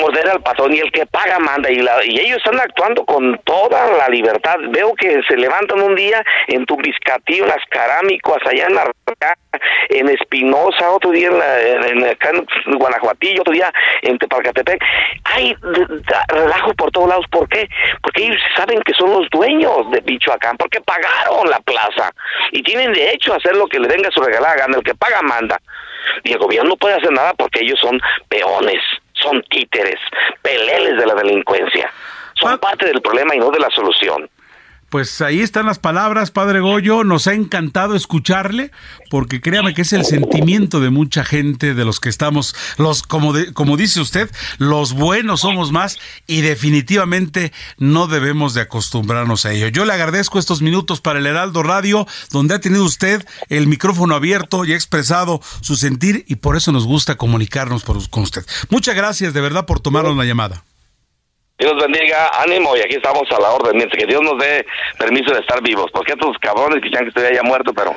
morder al patrón y el que paga manda y, la, ellos están actuando con toda la libertad. Veo que se levantan un día en Tumbiscatío, en las Carámicas, allá en la en Espinosa, otro día en, en, Guanajuatillo, otro día en Tepalcatepec. Hay relajo por todos lados. ¿Por qué? Porque ellos saben que son los dueños de Pichoacán, porque pagaron la plaza y tienen derecho a hacer lo que le venga su regalada gana. El que paga manda. Y el gobierno no puede hacer nada porque ellos son peones son títeres, peleles de la delincuencia. Son parte del problema y no de la solución.
Pues ahí están las palabras, Padre Goyo. Nos ha encantado escucharle, porque créame que es el sentimiento de mucha gente, de los que estamos, los, como, como dice usted, los buenos somos más y definitivamente no debemos de acostumbrarnos a ello. Yo le agradezco estos minutos para el Heraldo Radio, donde ha tenido usted el micrófono abierto y ha expresado su sentir y por eso nos gusta comunicarnos con usted. Muchas gracias de verdad por tomarnos la llamada.
Dios bendiga, ánimo y aquí estamos a la orden, mientras que Dios nos dé permiso de estar vivos, porque estos cabrones quisieran que estuviera ya muerto, pero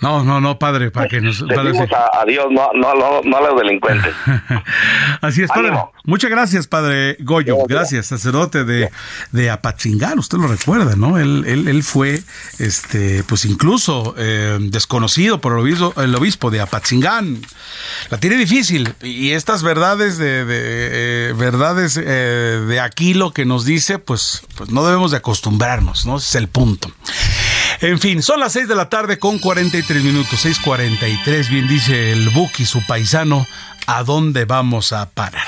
No, no, no, padre, para que nos...
Decimos a, Dios, no, no, no, no, a los delincuentes.
Así es, padre. Muchas gracias, padre Goyo. Gracias, sacerdote de, de Apatzingán. Usted lo recuerda, ¿no? Él, él, él fue, este, pues incluso eh, desconocido por el obispo, el obispo de Apatzingán. La tiene difícil. Y estas verdades de, de eh, verdades eh, de Aquilo que nos dice, pues, pues no debemos de acostumbrarnos, ¿no? Ese es el punto. En fin, son las 6 de la tarde con 43 minutos, 6:43, bien dice el Buki, su paisano, ¿a dónde vamos a parar?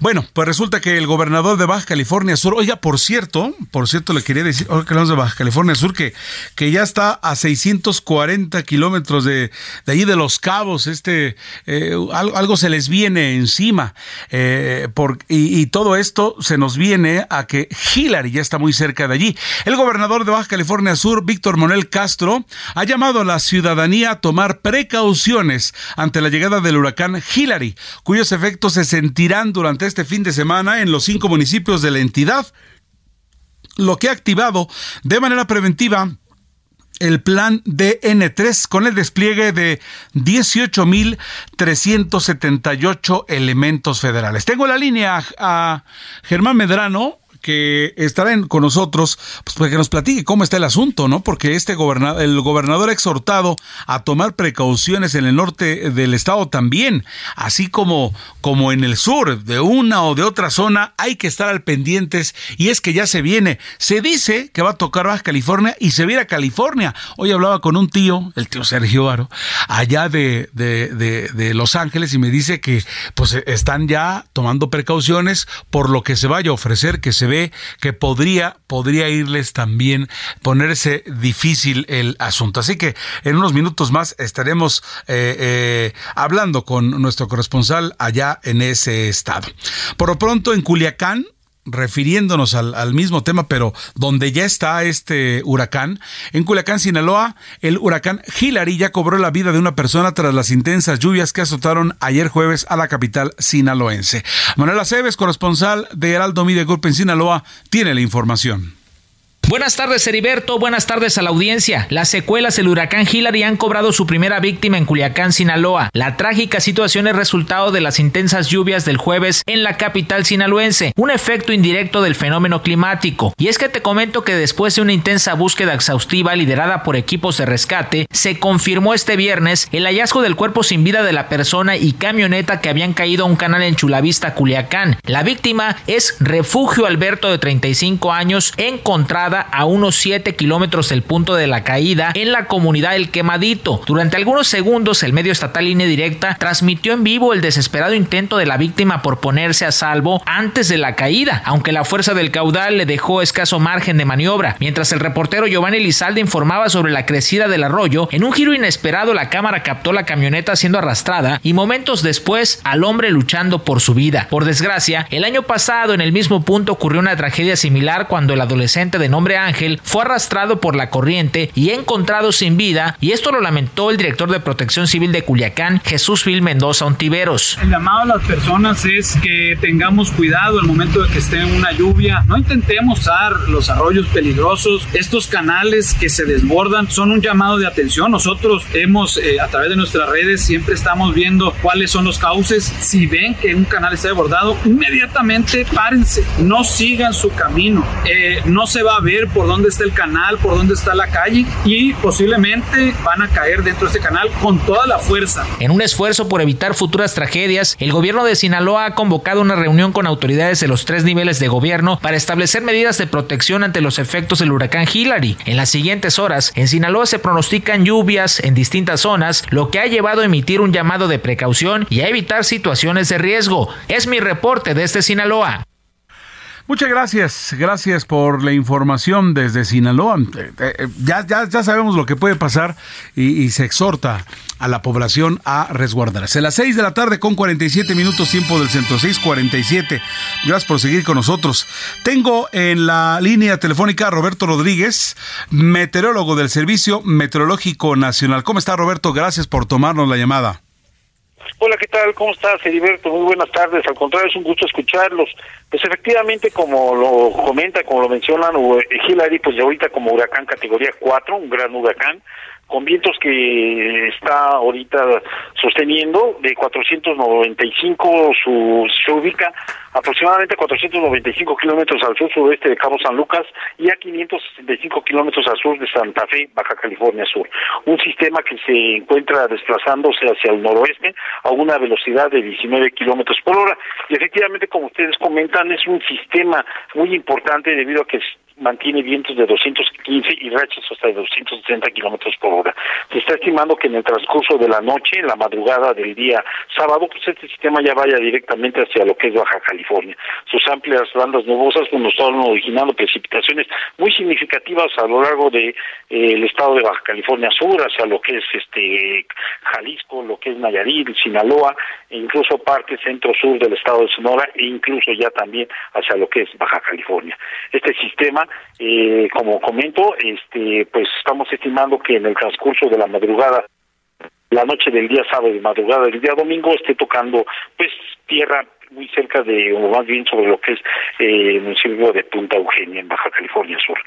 Bueno, pues resulta que el gobernador de Baja California Sur, oiga, por cierto, por cierto, le quería decir, ahora que hablamos de Baja California Sur, que, que ya está a 640 kilómetros de, de allí de Los Cabos, este, eh, algo, se les viene encima, eh, por, y, y, todo esto se nos viene a que Hillary ya está muy cerca de allí. El gobernador de Baja California Sur, Víctor Monel Castro, ha llamado a la ciudadanía a tomar precauciones ante la llegada del huracán Hillary, cuyos efectos se sentirán durante este fin de semana en los cinco municipios de la entidad, lo que ha activado de manera preventiva el plan DN3 con el despliegue de 18.378 elementos federales. Tengo la línea a Germán Medrano, que estará con nosotros pues, para que nos platique cómo está el asunto, ¿no? Porque este gobernador, el gobernador ha exhortado a tomar precauciones en el norte del estado también, así como, como en el sur, de una o de otra zona, hay que estar al pendientes y es que ya se viene. Se dice que va a tocar Baja California y se viene a California. Hoy hablaba con un tío, el tío Sergio Aro, allá de, de, de, Los Ángeles y me dice que pues están ya tomando precauciones por lo que se vaya a ofrecer, que se ve que podría, podría irles también ponerse difícil el asunto. Así que en unos minutos más estaremos eh, eh, hablando con nuestro corresponsal allá en ese estado. Por lo pronto en Culiacán, refiriéndonos al, mismo tema, pero donde ya está este huracán, en Culiacán, Sinaloa, el huracán Hillary ya cobró la vida de una persona tras las intensas lluvias que azotaron ayer jueves a la capital sinaloense. Manuela Aceves, corresponsal de Heraldo Media Group en Sinaloa, tiene la información.
Buenas tardes, Heriberto. Buenas tardes a la audiencia. Las secuelas del huracán Hillary han cobrado su primera víctima en Culiacán, Sinaloa. La trágica situación es resultado de las intensas lluvias del jueves en la capital sinaloense, un efecto indirecto del fenómeno climático. Y es que te comento que después de una intensa búsqueda exhaustiva liderada por equipos de rescate, se confirmó este viernes el hallazgo del cuerpo sin vida de la persona y camioneta que habían caído a un canal en Chulavista, Culiacán. La víctima es Refugio Alberto de 35 años, encontrada a unos 7 kilómetros del punto de la caída en la comunidad El Quemadito. Durante algunos segundos el medio estatal Línea Directa transmitió en vivo el desesperado intento de la víctima por ponerse a salvo antes de la caída, aunque la fuerza del caudal le dejó escaso margen de maniobra. Mientras el reportero Giovanni Lizalde informaba sobre la crecida del arroyo, en un giro inesperado la cámara captó la camioneta siendo arrastrada y momentos después al hombre luchando por su vida. Por desgracia, el año pasado en el mismo punto ocurrió una tragedia similar cuando el adolescente de nombre Ángel fue arrastrado por la corriente y encontrado sin vida, y esto lo lamentó el director de Protección Civil de Culiacán, Jesús Vil Mendoza Ontiveros.
El llamado a las personas es que tengamos cuidado al momento de que esté en una lluvia, no intentemos usar los arroyos peligrosos, estos canales que se desbordan son un llamado de atención. Nosotros hemos, eh, a través de nuestras redes, siempre estamos viendo cuáles son los cauces. Si ven que un canal está desbordado, inmediatamente párense, no sigan su camino, eh, no se va a ver por dónde está el canal, por dónde está la calle y posiblemente van a caer dentro de este canal con toda la fuerza.
En un esfuerzo por evitar futuras tragedias, el gobierno de Sinaloa ha convocado una reunión con autoridades de los tres niveles de gobierno para establecer medidas de protección ante los efectos del huracán Hillary. En las siguientes horas, en Sinaloa se pronostican lluvias en distintas zonas, lo que ha llevado a emitir un llamado de precaución y a evitar situaciones de riesgo. Es mi reporte desde Sinaloa.
Muchas gracias, gracias por la información desde Sinaloa. Eh, eh, ya, ya, ya sabemos lo que puede pasar y, se exhorta a la población a resguardarse. Las 6 de la tarde con 47 minutos tiempo del centro, 6:47. Gracias por seguir con nosotros. Tengo en la línea telefónica a Roberto Rodríguez, meteorólogo del Servicio Meteorológico Nacional. ¿Cómo está Roberto? Gracias por tomarnos la llamada.
Hola, ¿qué tal? ¿Cómo estás, Heriberto? Muy buenas tardes. Al contrario, es un gusto escucharlos. Pues efectivamente, como lo comenta, como lo mencionan, Hillary, pues ya ahorita como huracán categoría 4, un gran huracán, con vientos que está ahorita sosteniendo de 495 su, se ubica aproximadamente 495 kilómetros al sur suroeste de Cabo San Lucas y a 565 kilómetros al sur de Santa Fe, Baja California Sur. Un sistema que se encuentra desplazándose hacia el noroeste a una velocidad de 19 kilómetros por hora. Y efectivamente, como ustedes comentan, es un sistema muy importante debido a que mantiene vientos de 215 y rachas hasta de 260 kilómetros por hora. Se está estimando que en el transcurso de la noche, en la madrugada del día sábado, pues este sistema ya vaya directamente hacia lo que es Baja California. Sus amplias bandas nubosas pues, nos están originando precipitaciones muy significativas a lo largo de eh, estado de Baja California Sur, hacia lo que es este Jalisco, lo que es Nayarit, Sinaloa, e incluso parte centro-sur del estado de Sonora, e incluso ya también hacia lo que es Baja California. Este sistema eh, como comento, este, pues estamos estimando que en el transcurso de la madrugada, la noche del día sábado y madrugada del día domingo, esté tocando pues tierra muy cerca de, o más bien sobre lo que es eh, el municipio de Punta Eugenia, en Baja California Sur.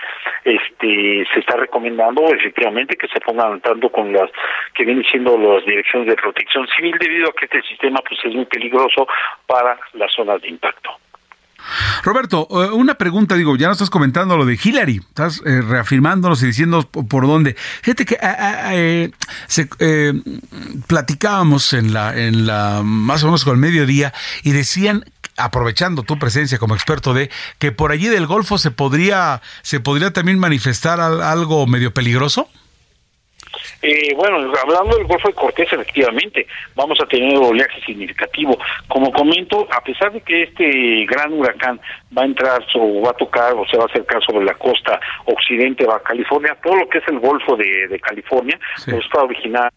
Este, se está recomendando efectivamente que se pongan tanto con las que vienen siendo las direcciones de protección civil, debido a que este sistema pues es muy peligroso para las zonas de impacto.
Roberto, eh, una pregunta, digo, ya no estás comentando lo de Hillary, estás eh, reafirmándonos y diciendo por dónde. Fíjate que ah, ah, eh, platicábamos en la, en la, más o menos con el mediodía, y decían aprovechando tu presencia como experto de que por allí del Golfo se podría se podría también manifestar algo medio peligroso.
Eh, bueno, hablando del Golfo de Cortés, efectivamente, vamos a tener un oleaje significativo. Como comento, a pesar de que este gran huracán va a entrar o va a tocar o se va a acercar sobre la costa occidente de California, todo lo que es el Golfo de, California, pues está originado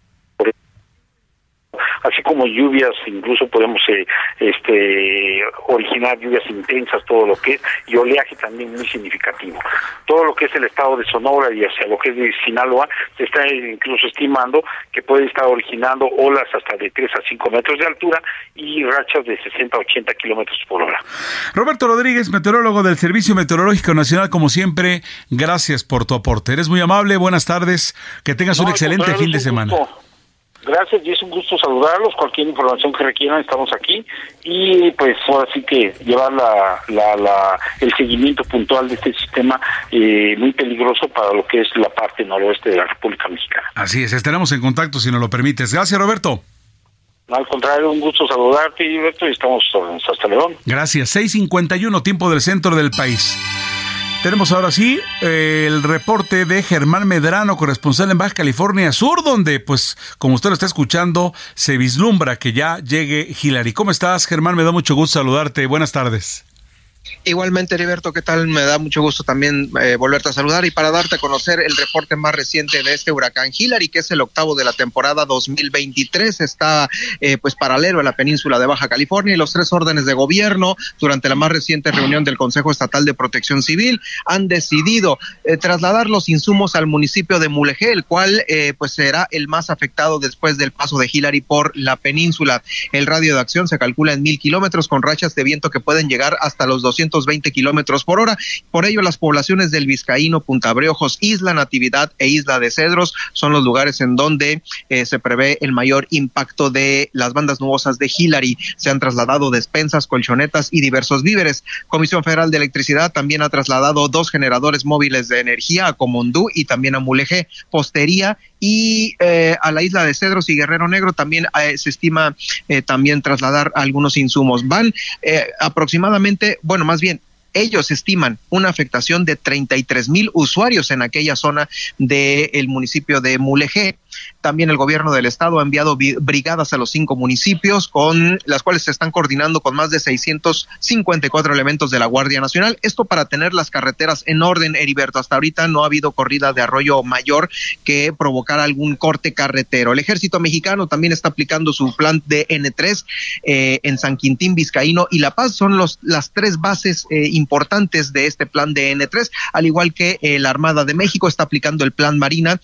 así como lluvias, incluso podemos eh, este, originar lluvias intensas, todo lo que es, y oleaje también muy significativo. Todo lo que es el estado de Sonora y hacia lo que es de Sinaloa, se está incluso estimando que puede estar originando olas hasta de 3 a 5 metros de altura y rachas de 60 a 80 kilómetros por hora.
Roberto Rodríguez, meteorólogo del Servicio Meteorológico Nacional, como siempre, gracias por tu aporte. Eres muy amable, buenas tardes, que tengas un excelente fin de semana.
Gracias y es un gusto saludarlos. Cualquier información que requieran, estamos aquí. Y pues ahora sí que llevar la, la, el seguimiento puntual de este sistema eh, muy peligroso para lo que es la parte noroeste de la República Mexicana.
Así es, estaremos en contacto si nos lo permites. Gracias, Roberto.
Al contrario, un gusto saludarte, Roberto, y estamos hasta León.
Gracias. 6.51, tiempo del centro del país. Tenemos ahora sí el reporte de Germán Medrano, corresponsal en Baja California Sur, donde, pues, como usted lo está escuchando, se vislumbra que ya llegue Hillary. ¿Cómo estás, Germán? Me da mucho gusto saludarte. Buenas tardes.
Igualmente, Heriberto, ¿qué tal? Me da mucho gusto también eh, volverte a saludar y para darte a conocer el reporte más reciente de este huracán Hillary, que es el octavo de la temporada 2023. Está eh, pues paralelo a la península de Baja California y los tres órdenes de gobierno durante la más reciente reunión del Consejo Estatal de Protección Civil han decidido eh, trasladar los insumos al municipio de Mulegé, el cual pues será el más afectado después del paso de Hillary por la península. El radio de acción se calcula en mil kilómetros con rachas de viento que pueden llegar hasta los 220 kilómetros por hora. Por ello, las poblaciones del Vizcaíno, Punta Breojos, Isla Natividad e Isla de Cedros son los lugares en donde eh, se prevé el mayor impacto de las bandas nubosas de Hillary. Se han trasladado despensas, colchonetas y diversos víveres. Comisión Federal de Electricidad también ha trasladado dos generadores móviles de energía a Comondú y también a Mulegé, Postería y eh, a la isla de Cedros y Guerrero Negro también eh, se estima también trasladar algunos insumos. Van aproximadamente, bueno, más bien, ellos estiman una afectación de 33 mil usuarios en aquella zona del municipio de Mulegé. También el gobierno del estado ha enviado brigadas a los cinco municipios con las cuales se están coordinando con más de 654 elementos de la Guardia Nacional. Esto para tener las carreteras en orden, Heriberto. Hasta ahorita no ha habido corrida de arroyo mayor que provocar algún corte carretero. El ejército mexicano también está aplicando su plan de N3 eh, en San Quintín, Vizcaíno y La Paz. Son los, las tres bases eh, importantes de este plan de N3, al igual que eh, la Armada de México está aplicando el plan Marina,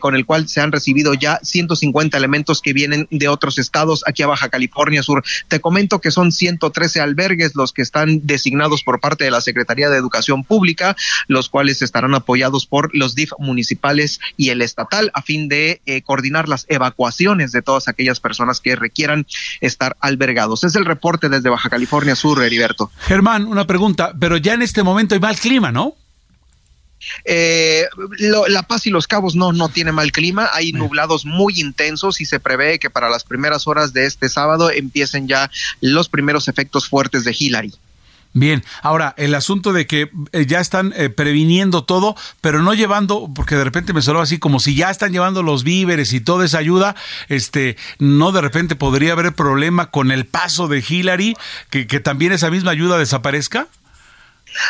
con el cual se han recibido recibido ya 150 elementos que vienen de otros estados aquí a Baja California Sur. Te comento que son 113 albergues los que están designados por parte de la Secretaría de Educación Pública, los cuales estarán apoyados por los DIF municipales y el estatal a fin de eh, coordinar las evacuaciones de todas aquellas personas que requieran estar albergados. Es el reporte desde Baja California Sur, Heriberto.
Germán, una pregunta, pero ya en este momento hay mal clima, ¿no?
Eh, la Paz y Los Cabos no, no tiene mal clima, hay nublados muy intensos y se prevé que para las primeras horas de este sábado empiecen ya los primeros efectos fuertes de Hillary.
Bien, ahora el asunto de que eh, ya están eh, previniendo todo, pero no llevando, porque de repente me sonó así como si ya están llevando los víveres y toda esa ayuda, este, no de repente podría haber problema con el paso de Hillary, que, que también esa misma ayuda desaparezca.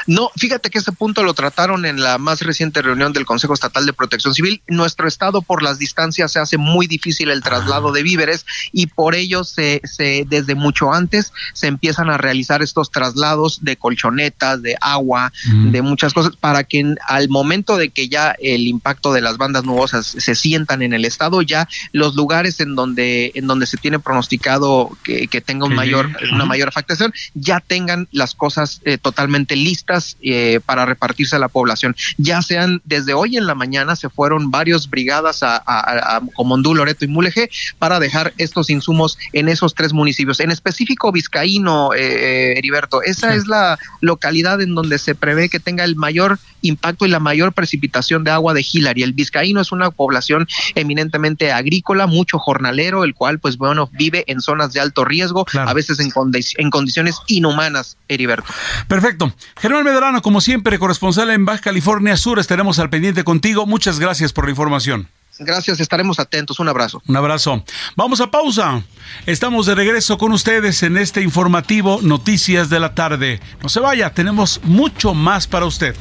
No, fíjate que ese punto lo trataron en la más reciente reunión del Consejo Estatal de Protección Civil. Nuestro estado por las distancias se hace muy difícil el traslado de víveres y por ello se, se desde mucho antes se empiezan a realizar estos traslados de colchonetas, de agua, de muchas cosas para que al momento de que ya el impacto de las bandas nubosas se sientan en el estado ya los lugares en donde en donde se tiene pronosticado que, tenga un mayor una mayor afectación ya tengan las cosas eh, totalmente listas eh, para repartirse a la población. Ya sean desde hoy en la mañana se fueron varios brigadas a, a, Comondú, Loreto y Mulegé para dejar estos insumos en esos tres municipios. En específico Vizcaíno, eh, eh, Heriberto, esa es la localidad en donde se prevé que tenga el mayor impacto y la mayor precipitación de agua de Hillary. El Vizcaíno es una población eminentemente agrícola, mucho jornalero, el cual pues bueno vive en zonas de alto riesgo, a veces en, en condiciones inhumanas, Heriberto.
Perfecto. Germán Medrano, como siempre, corresponsal en Baja California Sur, estaremos al pendiente contigo. Muchas gracias por la información.
Gracias, estaremos atentos. Un abrazo.
Un abrazo. Vamos a pausa. Estamos de regreso con ustedes en este informativo Noticias de la Tarde. No se vaya, tenemos mucho más para usted.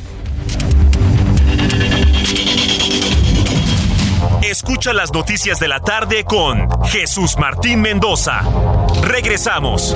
Escucha las noticias de la tarde con Jesús Martín Mendoza. Regresamos.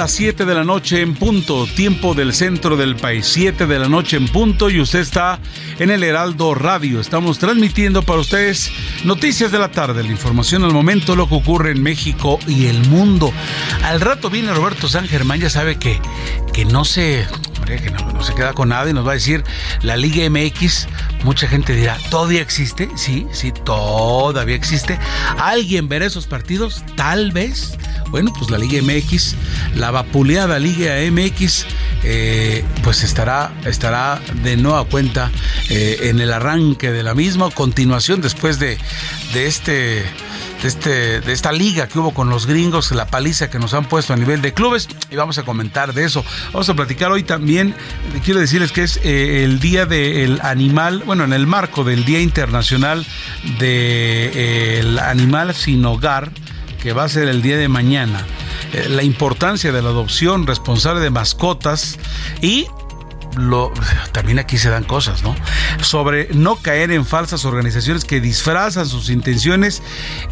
Las 7 de la noche en punto, tiempo del centro del país, 7 de la noche en punto y usted está en el Heraldo Radio. Estamos transmitiendo para ustedes noticias de la tarde, la información al momento, lo que ocurre en México y el mundo. Al rato viene Roberto San Germán, ya sabe que, que no se que no, se queda con nada y nos va a decir la Liga MX. Mucha gente dirá, ¿todavía existe? Sí, sí, todavía existe. ¿Alguien verá esos partidos? Tal vez. Bueno, pues la Liga MX, la vapuleada Liga MX, eh, pues estará, estará de nueva cuenta eh, en el arranque de la misma, continuación después de, de este de, este, de esta liga que hubo con los gringos, la paliza que nos han puesto a nivel de clubes, y vamos a comentar de eso. Vamos a platicar hoy también, quiero decirles que es eh, el Día del Animal, bueno, en el marco del Día Internacional del Animal Sin Hogar, que va a ser el día de mañana eh, la importancia de la adopción responsable de mascotas y lo, también aquí se dan cosas, ¿no? Sobre no caer en falsas organizaciones que disfrazan sus intenciones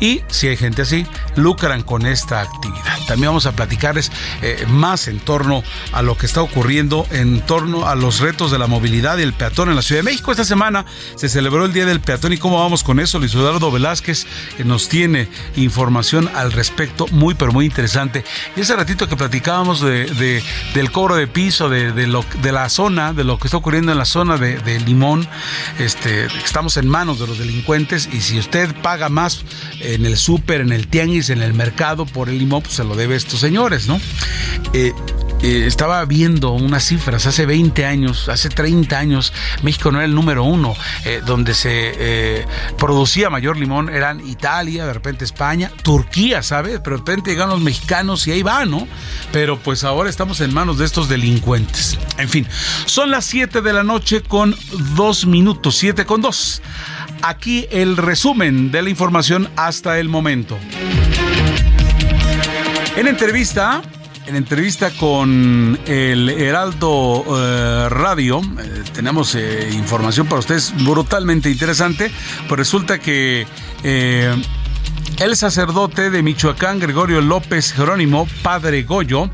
y, si hay gente así, lucran con esta actividad. También vamos a platicarles eh, más en torno a lo que está ocurriendo en torno a los retos de la movilidad y el peatón en la Ciudad de México. Esta semana se celebró el Día del Peatón y cómo vamos con eso. Luis Eduardo Velázquez nos tiene información al respecto muy, pero muy interesante. Y ese ratito que platicábamos de, del cobro de piso, de, de, de la zona de lo que está ocurriendo en la zona de, Limón. Este, estamos en manos de los delincuentes y si usted paga más en el súper, en el tianguis, en el mercado por el limón, pues se lo debe a estos señores, ¿no? Eh, eh, estaba viendo unas cifras, hace 20 años, hace 30 años, México no era el número uno, eh, donde se eh, producía mayor limón eran Italia, de repente España, Turquía, ¿sabes? Pero de repente llegan los mexicanos y ahí va, ¿no? Pero pues ahora estamos en manos de estos delincuentes. En fin, son las 7 de la noche con 2 minutos, 7 con 2. Aquí el resumen de la información hasta el momento. En entrevista, en entrevista con el Heraldo eh, Radio, eh, tenemos eh, información para ustedes brutalmente interesante, pues resulta que el sacerdote de Michoacán, Gregorio López Jerónimo, padre Goyo,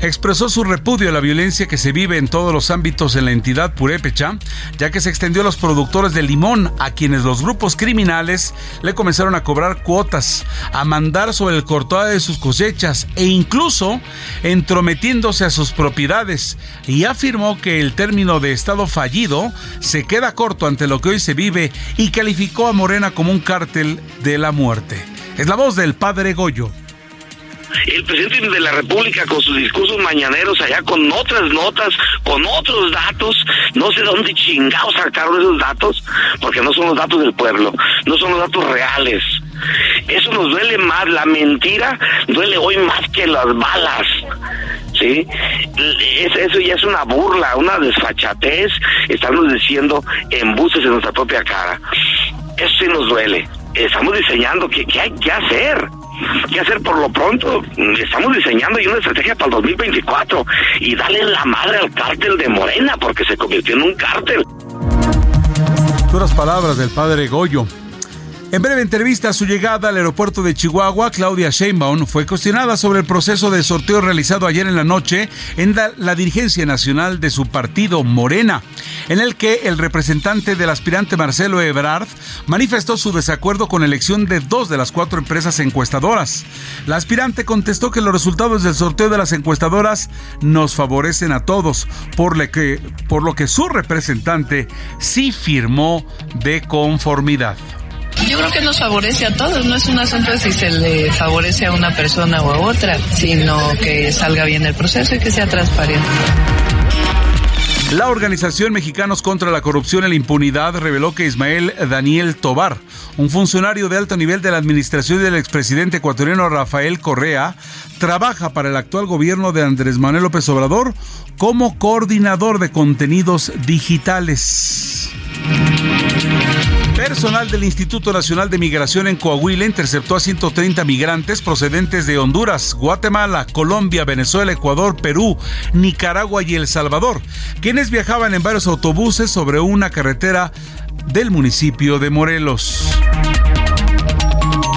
expresó su repudio a la violencia que se vive en todos los ámbitos en la entidad purépecha, ya que se extendió a los productores de limón, a quienes los grupos criminales le comenzaron a cobrar cuotas, a mandar sobre el cortado de sus cosechas e incluso entrometiéndose a sus propiedades, y afirmó que el término de estado fallido se queda corto ante lo que hoy se vive y calificó a Morena como un cártel de la muerte. Es la voz del padre Goyo.
El presidente de la República con sus discursos mañaneros allá con otras notas, con otros datos, no sé dónde chingados sacaron esos datos, porque no son los datos del pueblo, no son los datos reales. Eso nos duele más, la mentira duele hoy más que las balas. ¿sí? eso ya es una burla, una desfachatez, estamos diciendo embuses en nuestra propia cara. Eso sí nos duele estamos diseñando qué, hay que hacer. ¿Qué hacer por lo pronto? Estamos diseñando una estrategia para el 2024 y darle la madre al cártel de Morena porque se convirtió en un cártel.
Duras palabras del padre Goyo. En breve entrevista a su llegada al aeropuerto de Chihuahua, Claudia Sheinbaum fue cuestionada sobre el proceso de sorteo realizado ayer en la noche en la, dirigencia nacional de su partido Morena, en el que el representante del aspirante Marcelo Ebrard manifestó su desacuerdo con la elección de dos de las cuatro empresas encuestadoras. La aspirante contestó que los resultados del sorteo de las encuestadoras nos favorecen a todos, por lo que, por lo que su representante sí firmó de conformidad.
Yo creo que nos favorece a todos, no es un asunto de si se le favorece a una persona o a otra, sino que salga bien el proceso y que sea transparente.
La organización Mexicanos contra la Corrupción y la Impunidad reveló que Ismael Daniel Tobar, un funcionario de alto nivel de la administración del expresidente ecuatoriano Rafael Correa, trabaja para el actual gobierno de Andrés Manuel López Obrador como coordinador de contenidos digitales. Personal del Instituto Nacional de Migración en Coahuila interceptó a 130 migrantes procedentes de Honduras, Guatemala, Colombia, Venezuela, Ecuador, Perú, Nicaragua y El Salvador, quienes viajaban en varios autobuses sobre una carretera del municipio de Morelos.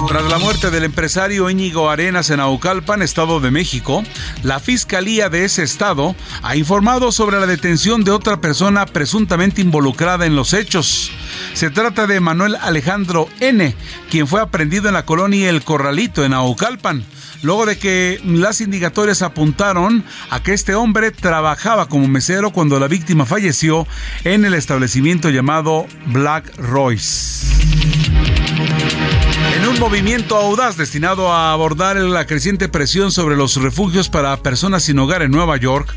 Tras la muerte del empresario Íñigo Arenas en Aucalpan, Estado de México, la Fiscalía de ese estado ha informado sobre la detención de otra persona presuntamente involucrada en los hechos. Se trata de Manuel Alejandro N., quien fue aprendido en la colonia El Corralito, en Aucalpan luego de que las indicatorias apuntaron a que este hombre trabajaba como mesero cuando la víctima falleció en el establecimiento llamado Black Royce. En un movimiento audaz destinado a abordar la creciente presión sobre los refugios para personas sin hogar en Nueva York,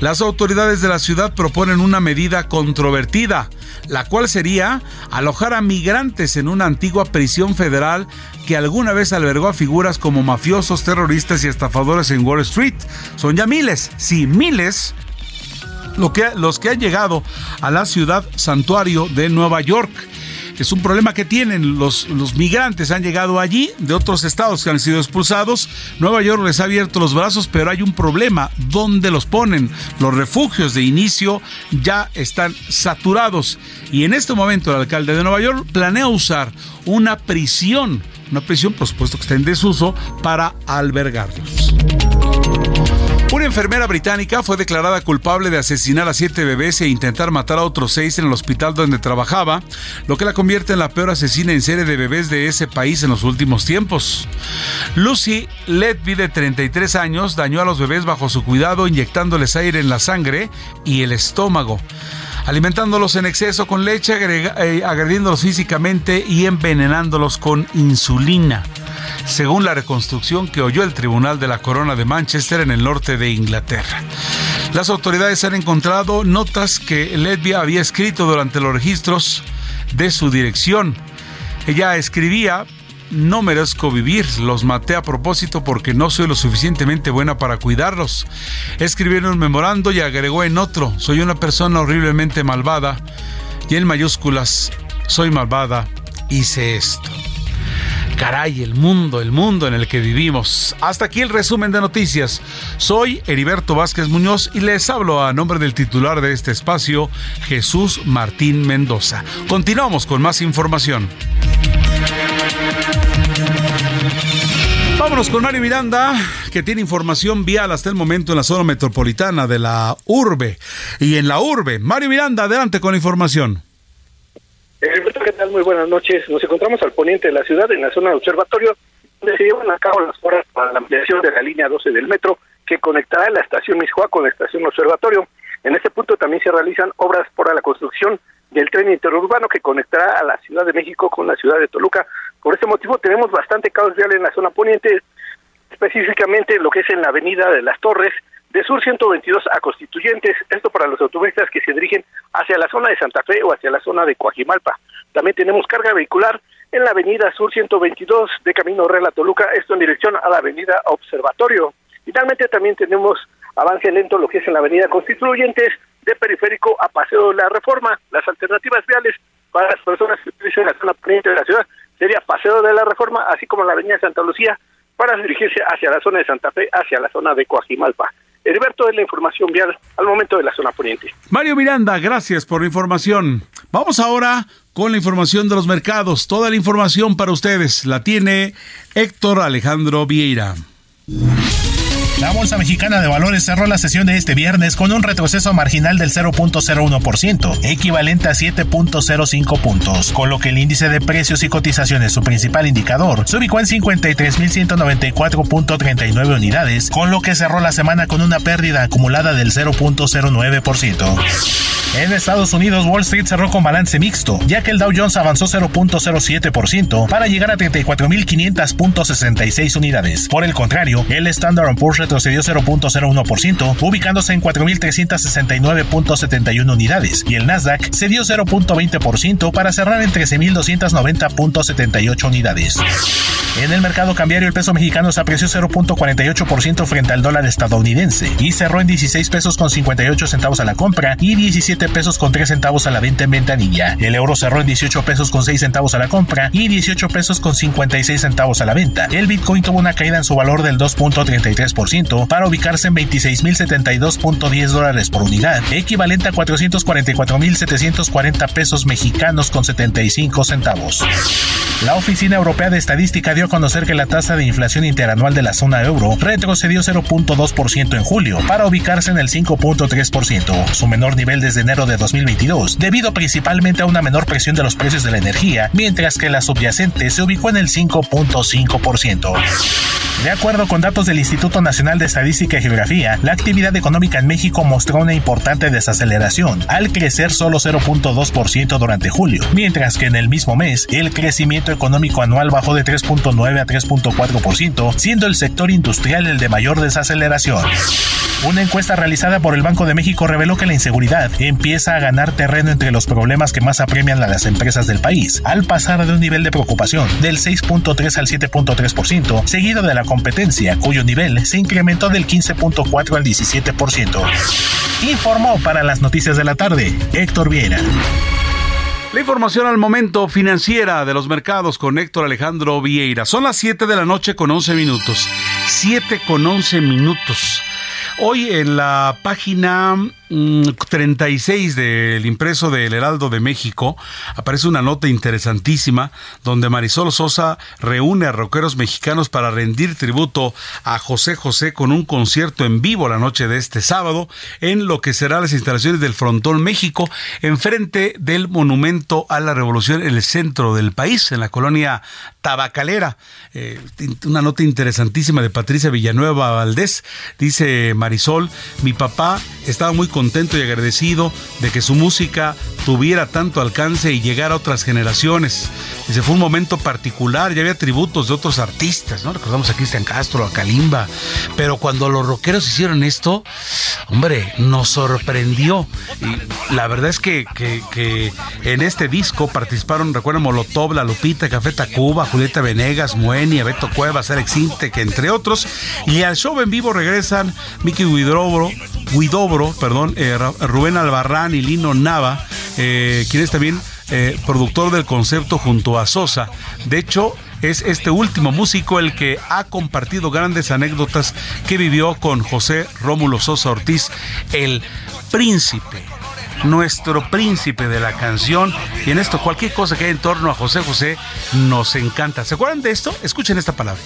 las autoridades de la ciudad proponen una medida controvertida, la cual sería alojar a migrantes en una antigua prisión federal que alguna vez albergó a figuras como mafiosos, terroristas y estafadores en Wall Street. Son ya miles, sí, miles lo que, los que han llegado a la ciudad santuario de Nueva York es un problema que tienen los, los migrantes. Han llegado allí de otros estados que han sido expulsados. Nueva York les ha abierto los brazos, pero hay un problema. ¿Dónde los ponen? Los refugios de inicio ya están saturados. Y en este momento el alcalde de Nueva York planea usar una prisión, una prisión por supuesto que está en desuso, para albergarlos. Enfermera británica fue declarada culpable de asesinar a siete bebés e intentar matar a otros seis en el hospital donde trabajaba, lo que la convierte en la peor asesina en serie de bebés de ese país en los últimos tiempos. Lucy Ledby, de 33 años, dañó a los bebés bajo su cuidado inyectándoles aire en la sangre y el estómago alimentándolos en exceso con leche, eh, agrediéndolos físicamente y envenenándolos con insulina. Según la reconstrucción que oyó el Tribunal de la Corona de Manchester en el norte de Inglaterra. Las autoridades han encontrado notas que Ledvia había escrito durante los registros de su dirección. Ella escribía, no merezco vivir, los maté a propósito porque no soy lo suficientemente buena para cuidarlos. Escribió en un memorando y agregó en otro, soy una persona horriblemente malvada y en mayúsculas, soy malvada, hice esto. Caray, el mundo, el mundo en el que vivimos. Hasta aquí el resumen de noticias. Soy Heriberto Vázquez Muñoz y les hablo a nombre del titular de este espacio, Jesús Martín Mendoza. Continuamos con más información. Vámonos con Mario Miranda, que tiene información vial hasta el momento en la zona metropolitana de la urbe. Y en la urbe, Mario Miranda, adelante con la información.
Alberto, ¿qué tal? Muy buenas noches. Nos encontramos al poniente de la ciudad, en la zona de observatorio, donde se llevan a cabo las horas para la ampliación de la línea 12 del metro, que conectará la estación Misjoa con la estación observatorio. En este punto también se realizan obras para la construcción del tren interurbano que conectará a la Ciudad de México con la ciudad de Toluca. Por este motivo tenemos bastante caos vial en la zona poniente, específicamente lo que es en la avenida de las Torres, de Sur 122 a Constituyentes, esto para los automovilistas que se dirigen hacia la zona de Santa Fe o hacia la zona de Coajimalpa. También tenemos carga vehicular en la avenida Sur 122 de Camino Real a Toluca, esto en dirección a la avenida Observatorio. Finalmente también tenemos avance lento lo que es en la avenida Constituyentes de Periférico a Paseo de la Reforma. Las alternativas viales para las personas que utilizan la zona poniente de la ciudad sería Paseo de la Reforma, así como la avenida Santa Lucía, para dirigirse hacia la zona de Santa Fe, hacia la zona de Coajimalpa. Heriberto es la información vial al momento de la zona poniente.
Mario Miranda, gracias por la información. Vamos ahora con la información de los mercados. Toda la información para ustedes la tiene Héctor Alejandro Vieira.
La Bolsa Mexicana de Valores cerró la sesión de este viernes con un retroceso marginal del 0.01%, equivalente a 7.05 puntos, con lo que el índice de precios y cotizaciones, su principal indicador, se ubicó en 53.194.39 unidades, con lo que cerró la semana con una pérdida acumulada del 0.09%. En Estados Unidos, Wall Street cerró con balance mixto, ya que el Dow Jones avanzó 0.07% para llegar a 34.500.66 unidades. Por el contrario, el Standard Poor's retrocedió 0.01%, ubicándose en 4.369.71 unidades, y el Nasdaq cedió 0.20% para cerrar en 13.290.78 unidades. En el mercado cambiario, el peso mexicano se apreció 0.48% frente al dólar estadounidense y cerró en 16 pesos con 58 centavos a la compra y 17 pesos con 3 centavos a la venta en ventanilla. El euro cerró en 18 pesos con 6 centavos a la compra y 18 pesos con 56 centavos a la venta. El Bitcoin tuvo una caída en su valor del 2.33% para ubicarse en 26.072.10 dólares por unidad, equivalente a 444.740 pesos mexicanos con 75 centavos. La Oficina Europea de Estadística dio a conocer que la tasa de inflación interanual de la zona euro retrocedió 0.2% en julio para ubicarse en el 5.3%, su menor nivel desde enero de 2022, debido principalmente a una menor presión de los precios de la energía, mientras que la subyacente se ubicó en el 5.5%. De acuerdo con datos del Instituto Nacional de Estadística y Geografía, la actividad económica en México mostró una importante desaceleración, al crecer solo 0.2% durante julio, mientras que en el mismo mes el crecimiento económico anual bajó de 3.9 a 3.4%, siendo el sector industrial el de mayor desaceleración. Una encuesta realizada por el Banco de México reveló que la inseguridad empieza a ganar terreno entre los problemas que más apremian a las empresas del país, al pasar de un nivel de preocupación del 6.3 al 7.3%, seguido de la competencia, cuyo nivel se incrementó del 15.4 al 17%. Informó para las noticias de la tarde Héctor Vieira.
La información al momento financiera de los mercados con Héctor Alejandro Vieira. Son las 7 de la noche con 11 minutos. 7 con 11 minutos. Hoy en la página 36 mm, del impreso del Heraldo de México aparece una nota interesantísima donde Marisol Sosa reúne a rockeros mexicanos para rendir tributo a José José con un concierto en vivo la noche de este sábado en lo que será las instalaciones del Frontón México enfrente del Monumento a la Revolución en el centro del país, en la colonia Tabacalera. Eh, una nota interesantísima de Patricia Villanueva Valdés. Dice Marisol, mi papá estaba muy contento contento y agradecido de que su música tuviera tanto alcance y llegara a otras generaciones. Ese fue un momento particular, ya había tributos de otros artistas, ¿no? Recordamos a Cristian Castro, a Kalimba, pero cuando los rockeros hicieron esto, hombre, nos sorprendió. Y la verdad es que, que, en este disco participaron, recuerden, Molotov, La Lupita, Café Tacuba, Julieta Venegas, Moenia, Beto Cuevas, Alex Inte, que entre otros. Y al show en vivo regresan Miki Guidobro, Guidobro perdón, eh, Rubén Albarrán y Lino Nava, eh, quien es también eh, productor del concepto junto a Sosa. De hecho, es este último músico el que ha compartido grandes anécdotas que vivió con José Rómulo Sosa Ortiz, el príncipe nuestro príncipe de la canción. Y en esto, cualquier cosa que hay en torno a José José nos encanta. ¿Se acuerdan de esto? Escuchen esta palabra.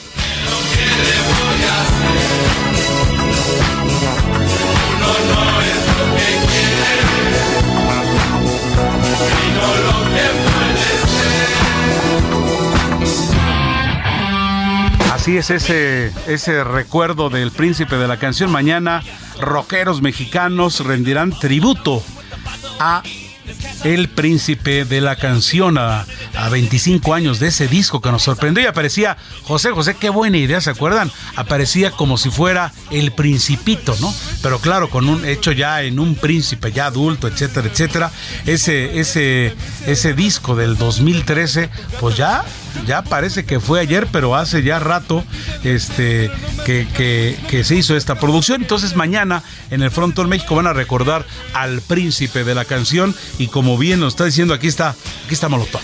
Así es ese, ese recuerdo del príncipe de la canción. Mañana, rockeros mexicanos rendirán tributo a el príncipe de la canción a, 25 años de ese disco que nos sorprendió y aparecía José José, qué buena idea, ¿se acuerdan? Aparecía como si fuera el principito, ¿no? Pero claro, con un hecho ya en un príncipe ya adulto, etcétera, etcétera. Ese, ese, ese disco del 2013, pues ya ya parece que fue ayer, pero hace ya rato este, que, que, se hizo esta producción. Entonces mañana en el Frontón México van a recordar al príncipe de la canción y como bien nos está diciendo, aquí está, aquí está Molotov.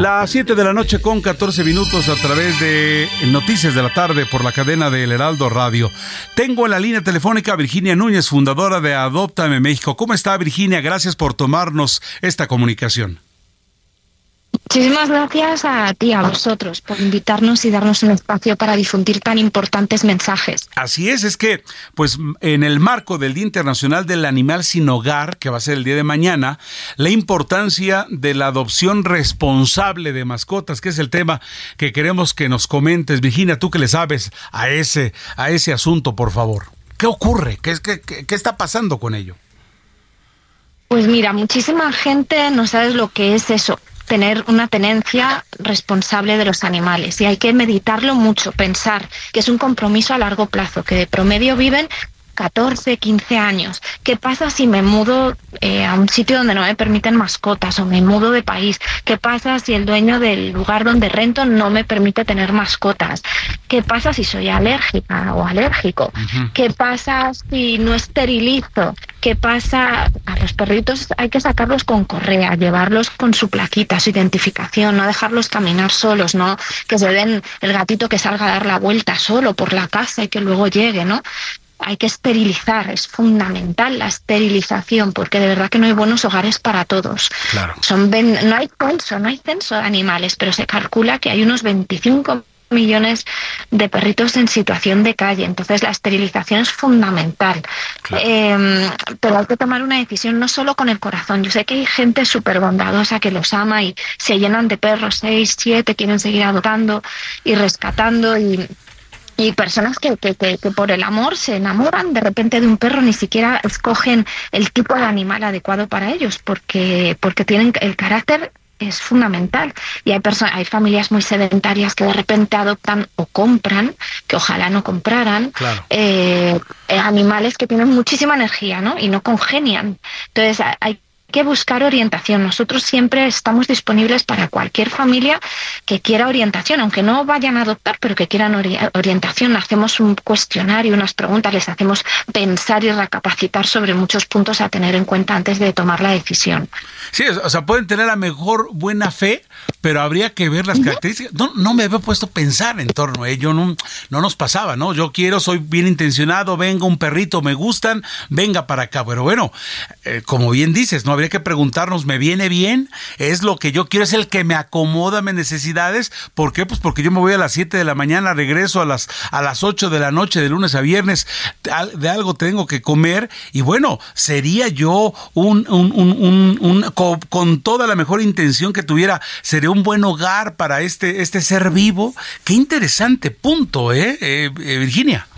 Las 7 de la noche con 14 minutos a través de Noticias de la Tarde por la cadena del Heraldo Radio. Tengo en la línea telefónica a Virginia Núñez, fundadora de Adoptame México. ¿Cómo está Virginia? Gracias por tomarnos esta comunicación.
Muchísimas gracias a ti, a vosotros, por invitarnos y darnos un espacio para difundir tan importantes mensajes.
Así es, es que, pues, en el marco del Día Internacional del Animal Sin Hogar, que va a ser el día de mañana, la importancia de la adopción responsable de mascotas, que es el tema que queremos que nos comentes. Virginia, tú que le sabes a ese, a ese asunto, por favor. ¿Qué ocurre? ¿Qué, qué, qué está pasando con ello?
Pues mira, muchísima gente no sabe lo que es eso, tener una tenencia responsable de los animales y hay que meditarlo mucho, pensar que es un compromiso a largo plazo, que de promedio viven 14, 15 años. ¿Qué pasa si me mudo eh, a un sitio donde no me permiten mascotas o me mudo de país? ¿Qué pasa si el dueño del lugar donde rento no me permite tener mascotas? ¿Qué pasa si soy alérgica o alérgico? ¿Qué pasa si no esterilizo? ¿Qué pasa? A los perritos hay que sacarlos con correa, llevarlos con su plaquita, su identificación, no dejarlos caminar solos, no que se den el gatito que salga a dar la vuelta solo por la casa y que luego llegue, ¿no? Hay que esterilizar, es fundamental la esterilización, porque de verdad que no hay buenos hogares para todos. Son no hay censo, no hay censo de animales, pero se calcula que hay unos 25 millones de perritos en situación de calle. Entonces la esterilización es fundamental. Em, pero hay que tomar una decisión no solo con el corazón. Yo sé que hay gente súper bondadosa que los ama y se llenan de perros, seis, siete, quieren seguir adoptando y rescatando y y personas que, que, que, por el amor se enamoran de repente de un perro, ni siquiera escogen el tipo de animal adecuado para ellos, porque, porque tienen el carácter es fundamental. Y hay personas, hay familias muy sedentarias que de repente adoptan o compran, que ojalá no compraran, eh, animales que tienen muchísima energía, ¿no? Y no congenian. Entonces hay que buscar orientación. Nosotros siempre estamos disponibles para cualquier familia que quiera orientación, aunque no vayan a adoptar, pero que quieran orientación. Hacemos un cuestionario, unas preguntas, les hacemos pensar y recapacitar sobre muchos puntos a tener en cuenta antes de tomar la decisión.
Sí, o sea, pueden tener la mejor buena fe, pero habría que ver las características. No, no me había puesto a pensar en torno a ello, no, no nos pasaba, ¿no? Yo quiero, soy bien intencionado, venga un perrito, me gustan, venga para acá. Pero bueno, eh, como bien dices, no habría que preguntarnos, ¿me viene bien? ¿Es lo que yo quiero? ¿Es el que me acomoda mis necesidades? ¿Por qué? Pues porque yo me voy a las 7 de la mañana, regreso a las, a las 8 de la noche, de lunes a viernes, de algo tengo que comer. Y bueno, sería yo un, un, un, un con, toda la mejor intención que tuviera, sería un buen hogar para este, este ser vivo. Qué interesante punto, ¿eh, eh, eh Virginia?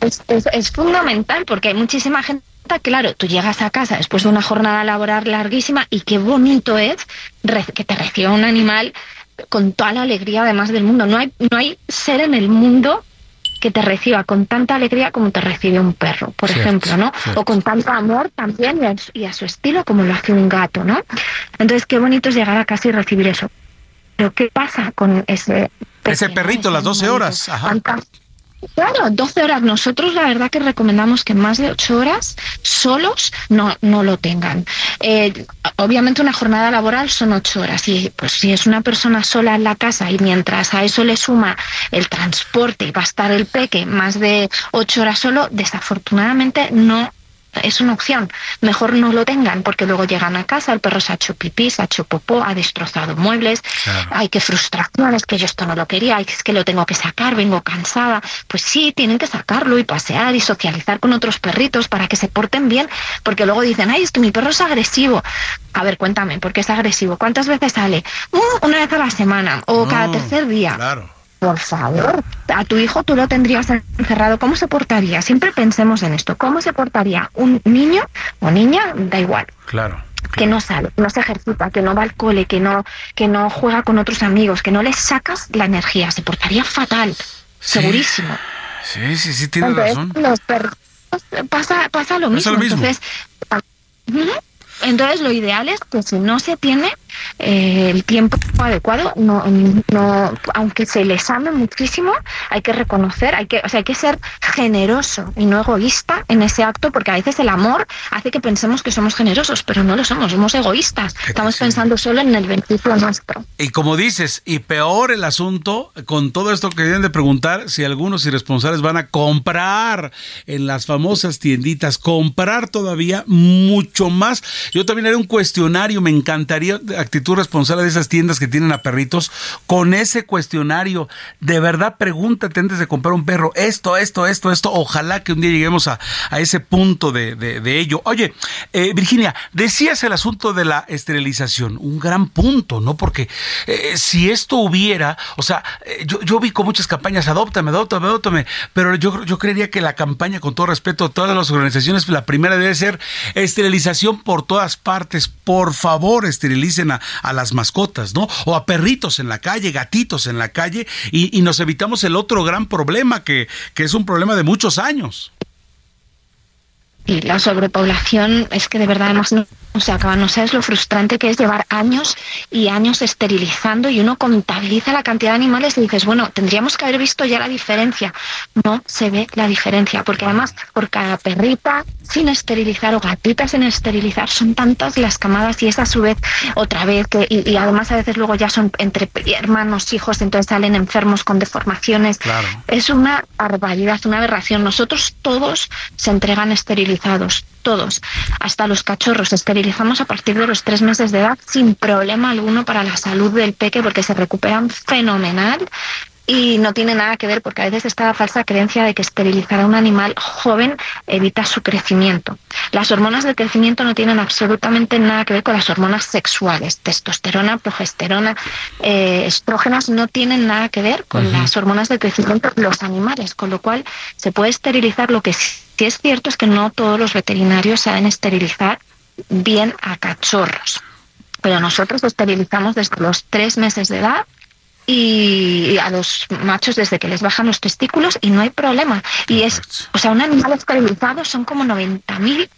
Es, es, es fundamental porque hay muchísima gente claro, tú llegas a casa después de una jornada laboral larguísima y qué bonito es que te reciba un animal con toda la alegría además del mundo. No hay, no hay ser en el mundo que te reciba con tanta alegría como te recibe un perro, por ejemplo, ¿no? O con tanto amor también y a, su estilo como lo hace un gato, ¿no? Entonces, qué bonito es llegar a casa y recibir eso. Pero, ¿qué pasa con ese...
Ese perrito, las 12 horas. Ajá.
Claro, 12 horas. Nosotros la verdad que recomendamos que más de 8 horas solos no, no lo tengan. Eh, obviamente una jornada laboral son 8 horas y pues si es una persona sola en la casa y mientras a eso le suma el transporte y va a estar el peque más de 8 horas solo, desafortunadamente no es una opción. Mejor no lo tengan porque luego llegan a casa, el perro se ha hecho pipí, se ha hecho popó, ha destrozado muebles. Ay, qué frustración, es que yo esto no lo quería, es que lo tengo que sacar, vengo cansada. Pues sí, tienen que sacarlo y pasear y socializar con otros perritos para que se porten bien, porque luego dicen, ay, es que mi perro es agresivo. A ver, cuéntame, ¿por qué es agresivo? ¿Cuántas veces sale? Uh, una vez a la semana o cada tercer día.
Claro.
Por favor, a tu hijo tú lo tendrías encerrado. ¿Cómo se portaría? Siempre pensemos en esto. ¿Cómo se portaría un niño o niña? Da igual.
Claro.
que no sale, no se ejercita, que no va al cole, que no, que no juega con otros amigos, que no le sacas la energía, se portaría fatal, segurísimo.
Sí, sí, sí, tiene razón.
Los perros pasa, pasa lo mismo. Entonces, entonces lo ideal es que si no se tiene, eh, el tiempo adecuado, no, no, aunque se les ame muchísimo, hay que reconocer, hay que, o sea, hay que ser generoso y no egoísta en ese acto, porque a veces el amor hace que pensemos que somos generosos, pero no lo somos, somos egoístas. Estamos pensando solo en el beneficio nuestro.
Y como dices, y peor el asunto, con todo esto que deben de preguntar si algunos irresponsables van a comprar en las famosas tienditas, comprar todavía mucho más. Yo también haré un cuestionario, me encantaría actitud responsable de esas tiendas que tienen a perritos, con ese cuestionario, de verdad pregúntate antes de comprar un perro, esto, esto, esto, esto, ojalá que un día lleguemos a, ese punto de, ello. Oye, eh, Virginia, decías el asunto de la esterilización, un gran punto, ¿no? Porque eh, si esto hubiera, o sea, eh, yo, yo, vi con muchas campañas, adóptame, adóptame, adóptame, pero yo, yo creería que la campaña, con todo respeto a todas las organizaciones, la primera debe ser esterilización por todas partes, por favor, esterilicen a a, las mascotas, ¿no? O a perritos en la calle, gatitos en la calle, y, nos evitamos el otro gran problema que, que es un problema de muchos años.
Y la sobrepoblación es que de verdad hemos o sea, no sabes lo frustrante que es llevar años y años esterilizando y uno contabiliza la cantidad de animales y dices, bueno, tendríamos que haber visto ya la diferencia. No se ve la diferencia, porque además por cada perrita sin esterilizar o gatita sin esterilizar son tantas las camadas y es a su vez otra vez que y, además a veces luego ya son entre hermanos, hijos, entonces salen enfermos con deformaciones. Es una barbaridad, una aberración. Nosotros todos se entregan esterilizados, todos, hasta los cachorros esterilizamos a partir de los tres meses de edad sin problema alguno para la salud del peque porque se recuperan fenomenal y no tiene nada que ver porque a veces está la falsa creencia de que esterilizar a un animal joven evita su crecimiento. Las hormonas de crecimiento no tienen absolutamente nada que ver con las hormonas sexuales. Testosterona, progesterona, eh, estrógenas no tienen nada que ver con las hormonas de crecimiento de los animales, con lo cual se puede esterilizar. Lo que sí es cierto es que no todos los veterinarios saben esterilizar bien a cachorros. Pero nosotros esterilizamos desde los tres meses de edad y a los machos desde que les bajan los testículos y no hay problema. Y es, o sea, un animal esterilizado son como 90.000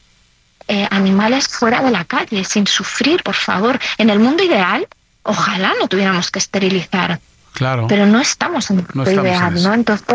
eh, animales fuera de la calle, sin sufrir, por favor. En el mundo ideal, ojalá no tuviéramos que esterilizar.
Claro.
Pero no estamos en el mundo ideal, ¿no? Entonces,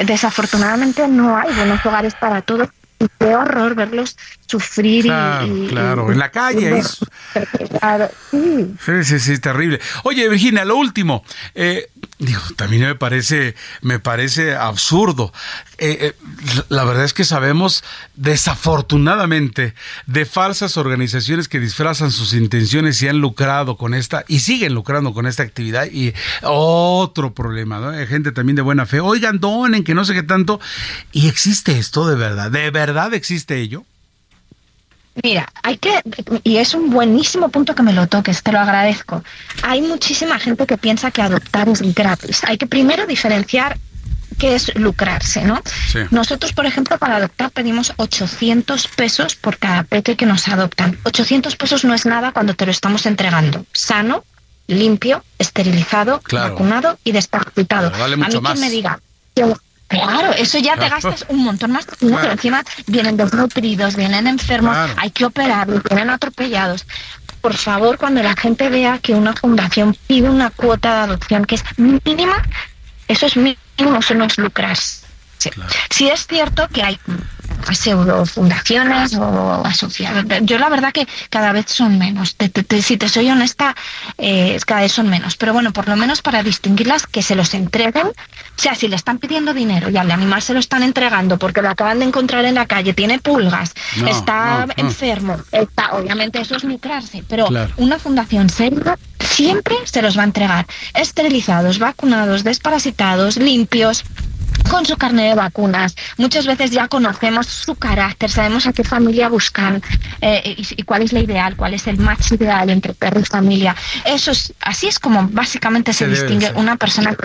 desafortunadamente no hay buenos hogares para todos y qué horror verlos sufrir
claro,
y,
claro en la calle sí. sí sí terrible oye Virginia lo último eh, Digo, también me parece, me parece absurdo. Eh, eh, la verdad es que sabemos, desafortunadamente, de falsas organizaciones que disfrazan sus intenciones y han lucrado con esta, y siguen lucrando con esta actividad. Y otro problema, ¿no? Hay gente también de buena fe. Oigan, donen, que no sé qué tanto. Y existe esto de verdad. ¿De verdad existe ello?
Mira, hay que, y es un buenísimo punto que me lo toques, te lo agradezco. Hay muchísima gente que piensa que adoptar es gratis. Hay que primero diferenciar qué es lucrarse, ¿no? Nosotros, por ejemplo, para adoptar pedimos 800 pesos por cada peque que nos adoptan. 800 pesos no es nada cuando te lo estamos entregando. Sano, limpio, esterilizado, vacunado y desparasitado.
a mí
que me diga, Claro, eso ya te gastas un montón más. Pero encima vienen desnutridos, vienen enfermos, hay que operarlos, vienen atropellados. Por favor, cuando la gente vea que una fundación pide una cuota de adopción que es mínima, eso es mínimo, eso no es lucrarse. Sí. es cierto que hay pseudo fundaciones o asociados. Yo la verdad que cada vez son menos. si te soy honesta, eh, cada vez son menos. Pero bueno, por lo menos para distinguirlas, que se los entreguen. O sea, si le están pidiendo dinero y al animal se lo están entregando porque lo acaban de encontrar en la calle, tiene pulgas, está enfermo, está, obviamente eso es lucrarse. Pero una fundación seria siempre se los va a entregar esterilizados, vacunados, desparasitados, limpios con su carnet de vacunas. Muchas veces ya conocemos su carácter, sabemos a qué familia buscan eh, y, cuál es la ideal, cuál es el match ideal entre perro y familia. Eso es, así es como básicamente se, distingue una persona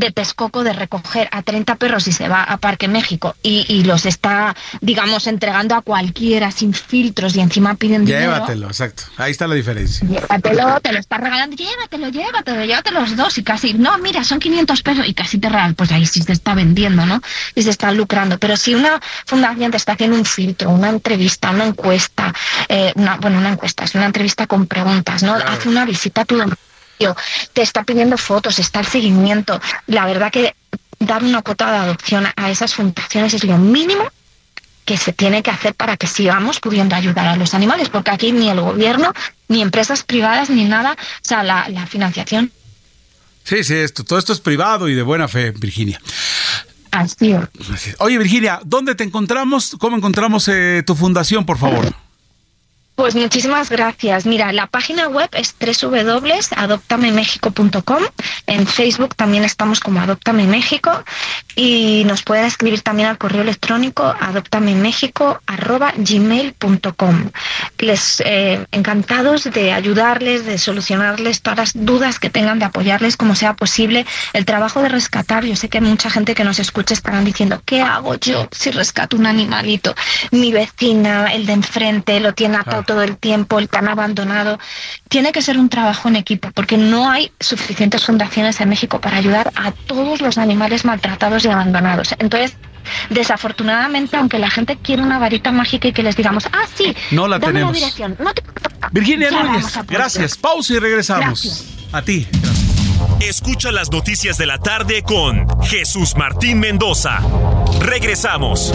de pescoco de recoger a 30 perros y se va a Parque México y, los está, digamos, entregando a cualquiera sin filtros y encima piden
dinero. Llévatelo, exacto. Ahí está la diferencia.
Llévatelo, te lo está regalando, llévatelo, llévatelo, llévatelo los dos y casi, no, mira, son 500 pesos y casi te regalan, pues ahí sí te está vendiendo, ¿no? Y se está lucrando. Pero si una fundación te está haciendo un filtro, una entrevista, una encuesta, eh, una, bueno, una encuesta, es una entrevista con preguntas, ¿no? Hace una visita a tu te está pidiendo fotos, está el seguimiento. La verdad que dar una cuota de adopción a esas fundaciones es lo mínimo que se tiene que hacer para que sigamos pudiendo ayudar a los animales, porque aquí ni el gobierno, ni empresas privadas, ni nada, o sea, la, financiación.
Sí, sí, esto, todo esto es privado y de buena fe, Virginia.
Así
Oye, Virginia, ¿dónde te encontramos? ¿Cómo encontramos eh, tu fundación, por favor?
Pues muchísimas gracias. Mira, la página web es www.adoptamemexico.com. En Facebook también estamos como Adoptame México y nos pueden escribir también al correo electrónico adoptamemexico@gmail.com. Les eh, encantados de ayudarles, de solucionarles todas las dudas que tengan, de apoyarles como sea posible. El trabajo de rescatar, yo sé que mucha gente que nos escucha estarán diciendo, ¿qué hago yo si rescato un animalito? Mi vecina, el de enfrente, lo tiene atado todo el tiempo, el tan abandonado. Tiene que ser un trabajo en equipo, porque no hay suficientes fundaciones en México para ayudar a todos los animales maltratados y abandonados. Entonces, desafortunadamente, aunque la gente quiere una varita mágica y que les digamos, ah, sí,
no la tenemos. Virginia Núñez, gracias. Pausa y regresamos. A ti.
Escucha las noticias de la tarde con Jesús Martín Mendoza. Regresamos.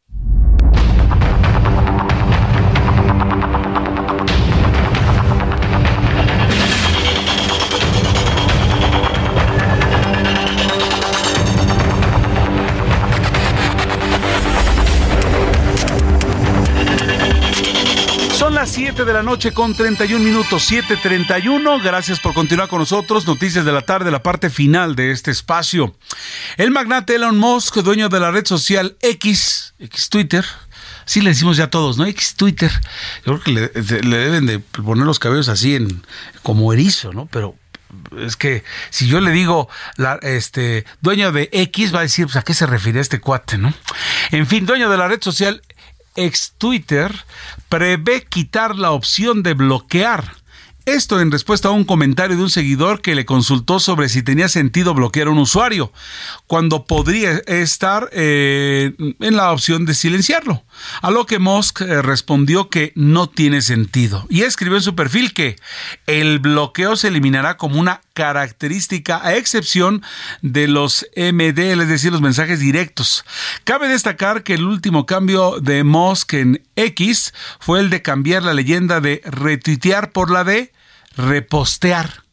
7 de la noche con 31 minutos, 7.31. Gracias por continuar con nosotros. Noticias de la tarde, la parte final de este espacio. El magnate Elon Musk, dueño de la red social X, X Twitter, sí le decimos ya todos, ¿no? X Twitter. Yo creo que le, deben de poner los cabellos así en como erizo, ¿no? Pero es que si yo le digo este dueño de X va a decir pues, a qué se refiere este cuate, ¿no? En fin, dueño de la red social ex Twitter prevé quitar la opción de bloquear esto en respuesta a un comentario de un seguidor que le consultó sobre si tenía sentido bloquear a un usuario, cuando podría estar eh, en la opción de silenciarlo. A lo que Musk eh, respondió que no tiene sentido y escribió en su perfil que el bloqueo se eliminará como una característica a excepción de los MD, es decir, los mensajes directos. Cabe destacar que el último cambio de Musk en X fue el de cambiar la leyenda de retuitear por la de repostear.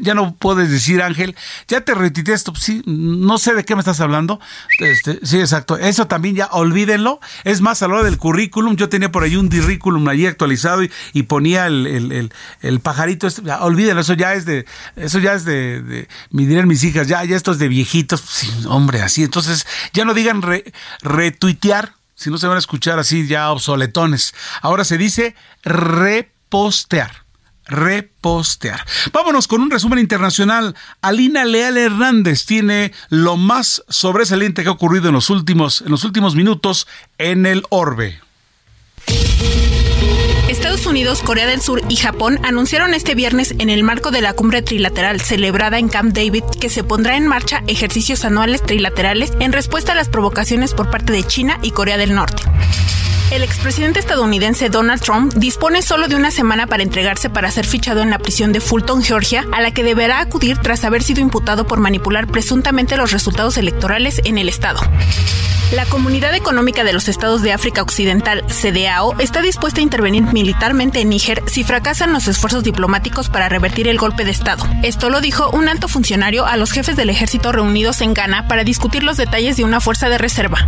ya, no puedes decir, Ángel, ya te retuiteé esto, sí, no sé de qué me estás hablando. Este, sí, exacto. Eso también ya olvídenlo. Es más, a la hora del currículum, yo tenía por ahí un currículum allí actualizado y, ponía el, pajarito. Este, olvídenlo, eso ya es de, eso ya es de, me dirán mis hijas, ya, ya esto es de viejitos. Sí, hombre, así. Entonces, ya no digan retuitear, si no se van a escuchar así ya obsoletones. Ahora se dice repostear repostear. Vámonos con un resumen internacional. Alina Leal Hernández tiene lo más sobresaliente que ha ocurrido en los últimos, en los últimos minutos en el orbe.
Estados Unidos, Corea del Sur y Japón anunciaron este viernes en el marco de la cumbre trilateral celebrada en Camp David que se pondrá en marcha ejercicios anuales trilaterales en respuesta a las provocaciones por parte de China y Corea del Norte. El expresidente estadounidense Donald Trump dispone solo de una semana para entregarse para ser fichado en la prisión de Fulton, Georgia, a la que deberá acudir tras haber sido imputado por manipular presuntamente los resultados electorales en el estado. La Comunidad Económica de los Estados de África Occidental, CDAO, está dispuesta a intervenir militarmente en Níger si fracasan los esfuerzos diplomáticos para revertir el golpe de Estado. Esto lo dijo un alto funcionario a los jefes del ejército reunidos en Ghana para discutir los detalles de una fuerza de reserva.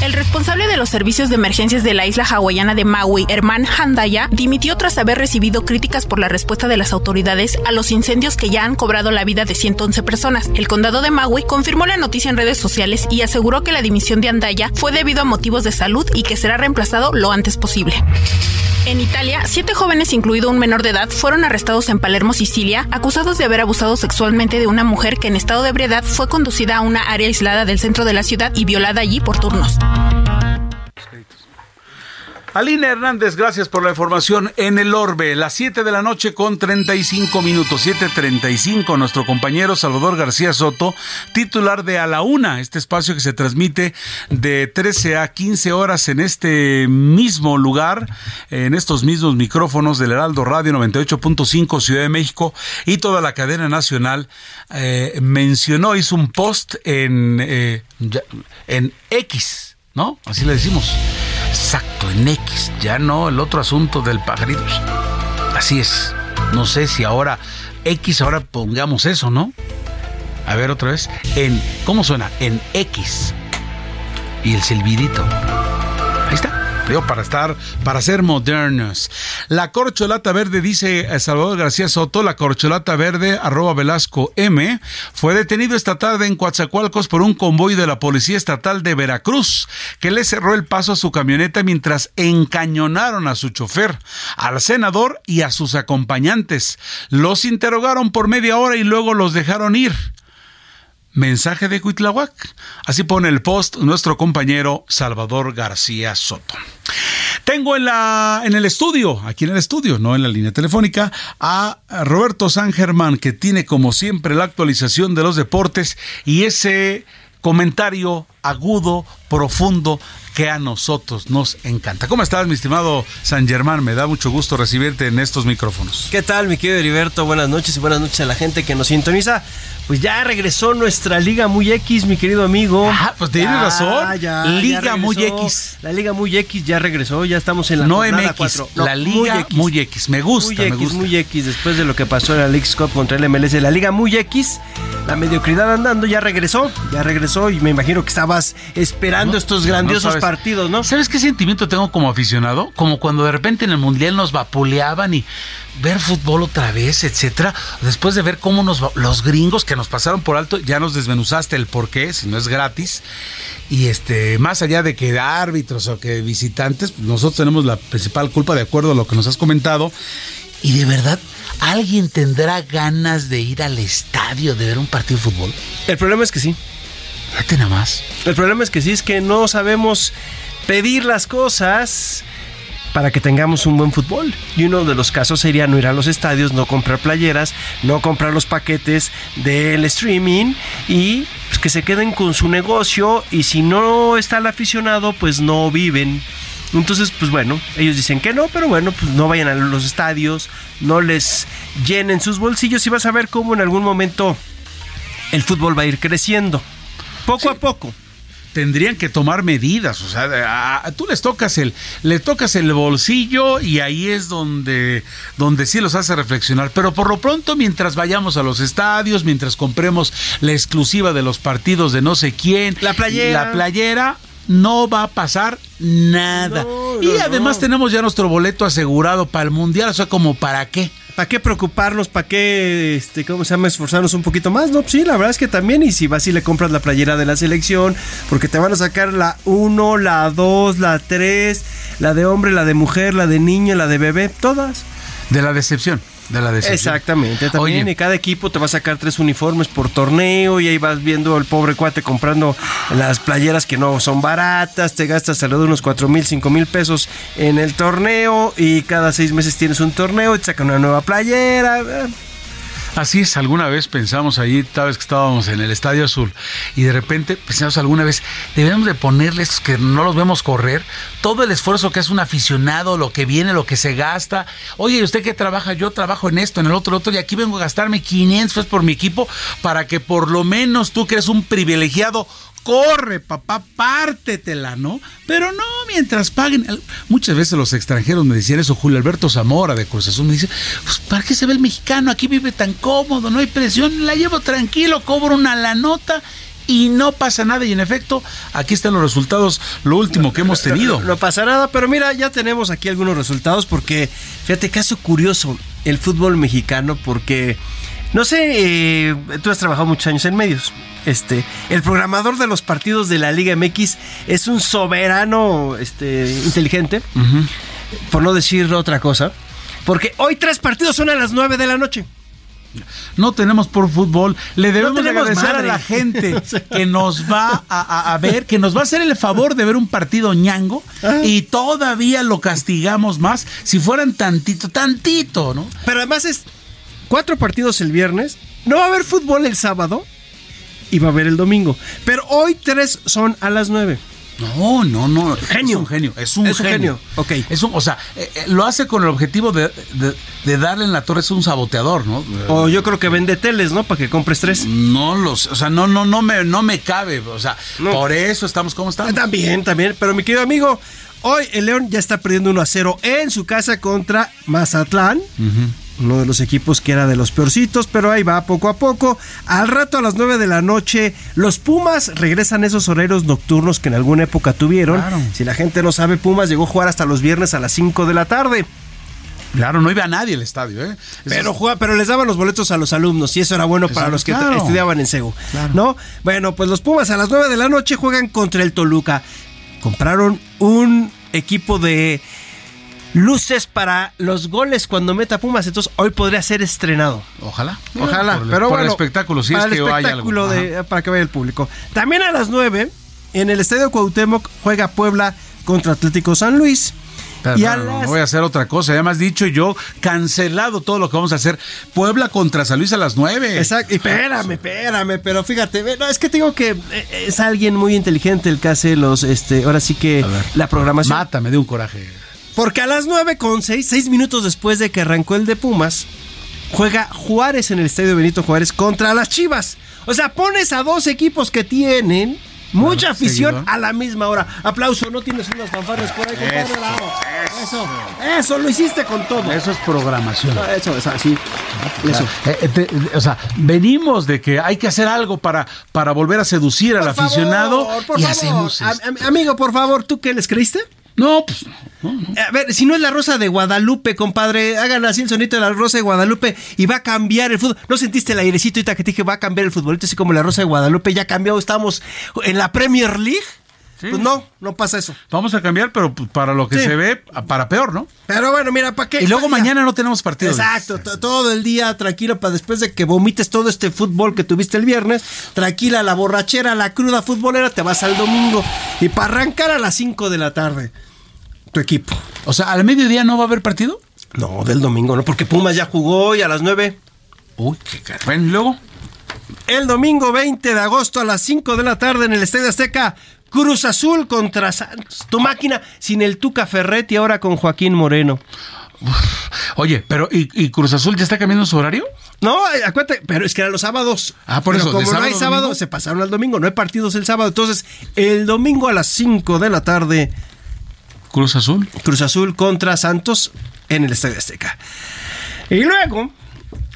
El responsable de los servicios de emergencias de la isla hawaiana de Maui, Herman Handaya, dimitió tras haber recibido críticas por la respuesta de las autoridades a los incendios que ya han cobrado la vida de 111 personas. El condado de Maui confirmó la noticia en redes sociales y aseguró que la dimisión de Andaya fue debido a motivos de salud y que será reemplazado lo antes posible. En Italia, siete jóvenes, incluido un menor de edad, fueron arrestados en Palermo, Sicilia, acusados de haber abusado sexualmente de una mujer que en estado de ebriedad fue conducida a una área aislada del centro de la ciudad y violada allí por turnos.
Alina Hernández, gracias por la información en el Orbe, las 7 de la noche con 35 minutos, 7.35, nuestro compañero Salvador García Soto, titular de A la Una, este espacio que se transmite de 13 a 15 horas en este mismo lugar, en estos mismos micrófonos del Heraldo Radio 98.5 Ciudad de México y toda la cadena nacional, eh, mencionó, hizo un post en, eh, en X, ¿no? Así le decimos Exacto, en X, ya no el otro asunto del pajarito. Así es. No sé si ahora X, ahora pongamos eso, ¿no? A ver otra vez. En, ¿cómo suena? En X. Y el silbidito. Para estar, para ser modernos. La corcholata verde, dice Salvador García Soto, la corcholata verde, arroba Velasco M, fue detenido esta tarde en Coatzacoalcos por un convoy de la Policía Estatal de Veracruz, que le cerró el paso a su camioneta mientras encañonaron a su chofer, al senador y a sus acompañantes. Los interrogaron por media hora y luego los dejaron ir mensaje de Cuitlahuac. Así pone el post nuestro compañero Salvador García Soto. Tengo en, la, en el estudio, aquí en el estudio, no en la línea telefónica, a Roberto San Germán, que tiene como siempre la actualización de los deportes y ese comentario agudo, profundo, que a nosotros nos encanta. ¿Cómo estás, mi estimado San Germán? Me da mucho gusto recibirte en estos micrófonos.
¿Qué tal, mi querido Heriberto? Buenas noches y buenas noches a la gente que nos sintoniza. Pues ya regresó nuestra Liga Muy X, mi querido amigo.
Ah, pues tienes razón. Liga Muy X.
La Liga Muy X ya regresó, ya estamos en la
no MX, la Liga Muy X. Me gusta,
muy
me
X,
gusta.
Muy X, después de lo que pasó en la League Cup contra el MLS, la Liga Muy X la mediocridad andando, ya regresó, ya regresó y me imagino que estabas esperando estos grandiosos partidos, ¿no?
¿Sabes qué sentimiento tengo como aficionado? Como cuando de repente en el Mundial nos vapuleaban y ver fútbol otra vez, etcétera. Después de ver cómo nos los gringos que nos pasaron por alto, ya nos desmenuzaste el por qué, si no es gratis. Y este, más allá de que árbitros o que visitantes, nosotros tenemos la principal culpa de acuerdo a lo que nos has comentado. Y de verdad, ¿alguien tendrá ganas de ir al estadio de ver un partido de fútbol?
El problema es que sí.
Fíjate nada más.
El problema es que sí, es que no sabemos pedir las cosas para que tengamos un buen fútbol. Y uno de los casos sería no ir a los estadios, no comprar playeras, no comprar los paquetes del streaming y pues, que se queden con su negocio y si no está el aficionado, pues no viven. Entonces, pues bueno, ellos dicen que no, pero bueno, pues no vayan a los estadios, no les llenen sus bolsillos y vas a ver cómo en algún momento el fútbol va a ir creciendo. Poco a poco.
Tendrían que tomar medidas, o sea, a- a- tú les tocas el le tocas el bolsillo y ahí es donde donde sí los hace reflexionar, pero por lo pronto mientras vayamos a los estadios, mientras compremos la exclusiva de los partidos de no sé quién,
La playera.
la playera no va a pasar nada. y
no,
además
no.
tenemos ya nuestro boleto asegurado para el mundial, o sea, como para qué?
¿Para qué preocuparnos? ¿Para qué, este, cómo se llama, esforzarnos un poquito más? No, pues sí, la verdad es que también. Y si vas y le compras la playera de la selección, porque te van a sacar la 1, la 2, la 3, la de hombre, la de mujer, la de niño, la de bebé, todas.
De la decepción, de la decepción.
Exactamente, también.
Oye.
Y cada equipo te va a sacar tres uniformes por torneo y ahí vas viendo al pobre cuate comprando las playeras que no son baratas, te gastas alrededor de unos 4 mil, 5 mil pesos en el torneo y cada seis meses tienes un torneo y te sacan una nueva playera.
Así es, alguna vez pensamos allí, tal vez que estábamos en el Estadio Azul, y de repente pensamos alguna vez, debemos de ponerle estos que no los vemos correr, todo el esfuerzo que hace un aficionado, lo que viene, lo que se gasta. Oye, ¿y usted qué trabaja? Yo trabajo en esto, en el otro, el otro, y aquí vengo a gastarme 500 pesos por mi equipo para que por lo menos tú que eres un privilegiado corre, papá, pártetela, ¿no? Pero no, mientras paguen. Muchas veces los extranjeros me decían eso, Julio Alberto Zamora de Cruz Azul me dice, pues ¿para qué se ve el mexicano? Aquí vive tan cómodo, no hay presión, la llevo tranquilo, cobro una la nota y no pasa nada. Y en efecto, aquí están los resultados, lo último que hemos tenido.
No pasa nada, pero mira, ya tenemos aquí algunos resultados porque, fíjate, caso curioso, el fútbol mexicano, porque, no sé, eh, tú has trabajado muchos años en medios. Este, el programador de los partidos de la Liga MX es un soberano este, inteligente, por no decir otra cosa, porque hoy tres partidos son a las nueve de la noche.
No tenemos por fútbol. Le debemos de
tenemos
agradecer
madre.
a la gente que nos va a, a- a ver, que nos va a hacer el favor de ver un partido ñango y todavía lo castigamos más si fueran tantito, tantito, ¿no?
Pero además es cuatro partidos el viernes, no va a haber fútbol el sábado y va a haber el domingo. Pero hoy tres son a las nueve.
No, no, no.
Genio.
Es un genio. Es un,
Es
genio.
genio, ok.
Es un, o sea, eh, eh, lo hace con el objetivo de, de- de darle en la torre. Es un saboteador, ¿no?
O yo creo que vende teles, ¿no? Para que compres tres.
No los, o sea, no, no, no me, no me cabe. O sea, por eso estamos como estamos.
También, también. Pero mi querido amigo, hoy el León ya está perdiendo 1 a 0 en su casa contra Mazatlán. Uno de los equipos que era de los peorcitos, pero ahí va poco a poco. Al rato a las 9 de la noche, los Pumas regresan esos horarios nocturnos que en alguna época tuvieron.
Claro.
Si la gente no sabe, Pumas llegó a jugar hasta los viernes a las 5 de la tarde.
Claro, no iba a nadie al estadio, ¿eh?
Pero, jugaba- pero les daban los boletos a los alumnos y eso era bueno para los que
claro.
estudiaban en CEU. ¿No? Bueno, pues los Pumas a las 9 de la noche juegan contra el Toluca. Compraron un equipo de luces para los goles cuando meta Pumas, entonces hoy podría ser estrenado.
Ojalá.
Ojalá,
Por el-
pero
por el
bueno,
espectáculo, si
para
es
el
que hay algo.
espectáculo de- para que vaya el público. También a las 9 en el Estadio Cuauhtémoc juega Puebla contra Atlético San Luis.
Pero
y
no,
a
no, no
las
voy a hacer otra cosa. Ya me has dicho yo, cancelado todo lo que vamos a hacer. Puebla contra San Luis a las 9.
Exacto, y espérame, espérame, pero fíjate, no, es que te digo que eh, es alguien muy inteligente el que hace los, este, ahora sí que la programación.
Mata, me dio un coraje.
Porque a las 9 con 6, 6 minutos después de que arrancó el de Pumas, juega Juárez en el estadio Benito Juárez contra las Chivas. O sea, pones a dos equipos que tienen Mucha afición a la misma hora. Aplauso, no tienes unas fanfarras por ahí, compadre.
Eso,
Bravo. Eso, eso, lo hiciste con todo.
Eso es programación.
Eso, es así. Eso.
Eh, eh, te- o sea, venimos de que hay que hacer algo para, para volver a seducir al aficionado
por
y
favor.
hacemos esto.
am- amigo, por favor, ¿tú qué les creíste?
No, pues.
A ver, si no es la Rosa de Guadalupe, compadre, hagan así el sonito de la Rosa de Guadalupe y va a cambiar el fútbol. ¿No sentiste el airecito ahorita que te dije va a cambiar el futbolito así como la Rosa de Guadalupe ya cambió? Estamos en la Premier League. Pues no, no pasa eso.
Vamos a cambiar, pero pues, para lo que
Sí.
se ve, para peor, ¿no?
Pero bueno, mira, ¿para qué?
Y luego mañana no tenemos partido.
Exacto, to- todo el día tranquilo para después de que vomites todo este fútbol que tuviste el viernes, tranquila la borrachera, la cruda futbolera, te vas al domingo y para arrancar a las 5 de la tarde tu equipo.
O sea, al mediodía no va a haber partido.
No, del domingo, no, porque Pumas ya jugó y a las 9.
Uy, qué caro. Bueno, y luego.
El domingo 20 de agosto a las 5 de la tarde en el Estadio Azteca, Cruz Azul contra Santos. Tu máquina sin el Tuca Ferretti ahora con Joaquín Moreno.
Oye, pero ¿y, y Cruz Azul ya está cambiando su horario?
No, eh, acuérdate, pero es que eran los sábados.
Ah, por
Pero
eso,
Como
¿de
no hay sábado,
domingo?
se pasaron al domingo. No hay partidos el sábado. Entonces, el domingo a las 5 de la tarde,
Cruz Azul.
Cruz Azul contra Santos en el Estadio Azteca. Y luego,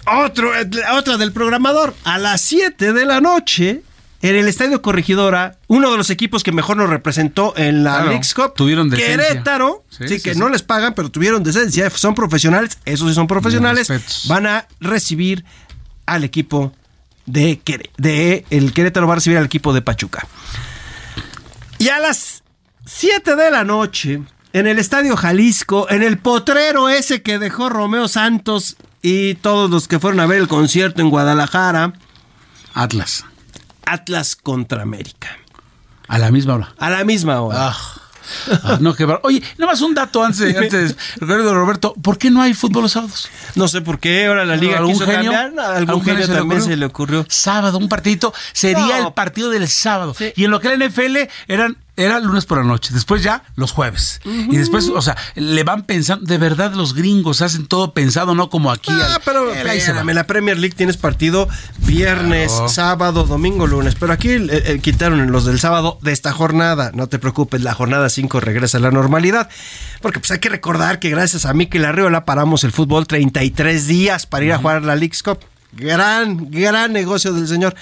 otro, otra del programador, a las 7 de la noche, en el Estadio Corregidora, uno de los equipos que mejor nos representó en la
Claro,
Cup,
tuvieron decencia.
Querétaro,
Sí,
que
sí.
no les pagan, pero tuvieron decencia, son profesionales, esos sí son profesionales, van a recibir al equipo de, de el Querétaro va a recibir al equipo de Pachuca. Y a las 7 de la noche, en el Estadio Jalisco, en el potrero ese que dejó Romeo Santos y todos los que fueron a ver el concierto en Guadalajara,
Atlas.
Atlas contra América.
A la misma hora.
A la misma hora.
Ah, no, qué Oye, nada más un dato antes, antes Roberto. ¿Por qué no hay fútbol los sábados?
No sé por qué ahora la liga
¿Algún
quiso
genio?
cambiar. Algún,
¿Algún genio
genio
se le
también se le ocurrió.
Sábado, un partidito. Sería
No.
el partido del sábado. Y en lo que era NFL eran era lunes por la noche, después ya los jueves. Y después, o sea, le van pensando, de verdad los gringos hacen todo pensado, no como aquí.
Ah,
al-
pero espérame, la Premier League tienes partido viernes,
Claro.
sábado, domingo, lunes. Pero aquí eh, eh, quitaron los del sábado de esta jornada. No te preocupes, la jornada 5 regresa a la normalidad. Porque pues hay que recordar que gracias a Mikel Arriola paramos el fútbol 33 días para ir a jugar la League's Cup. Gran, gran negocio del señor.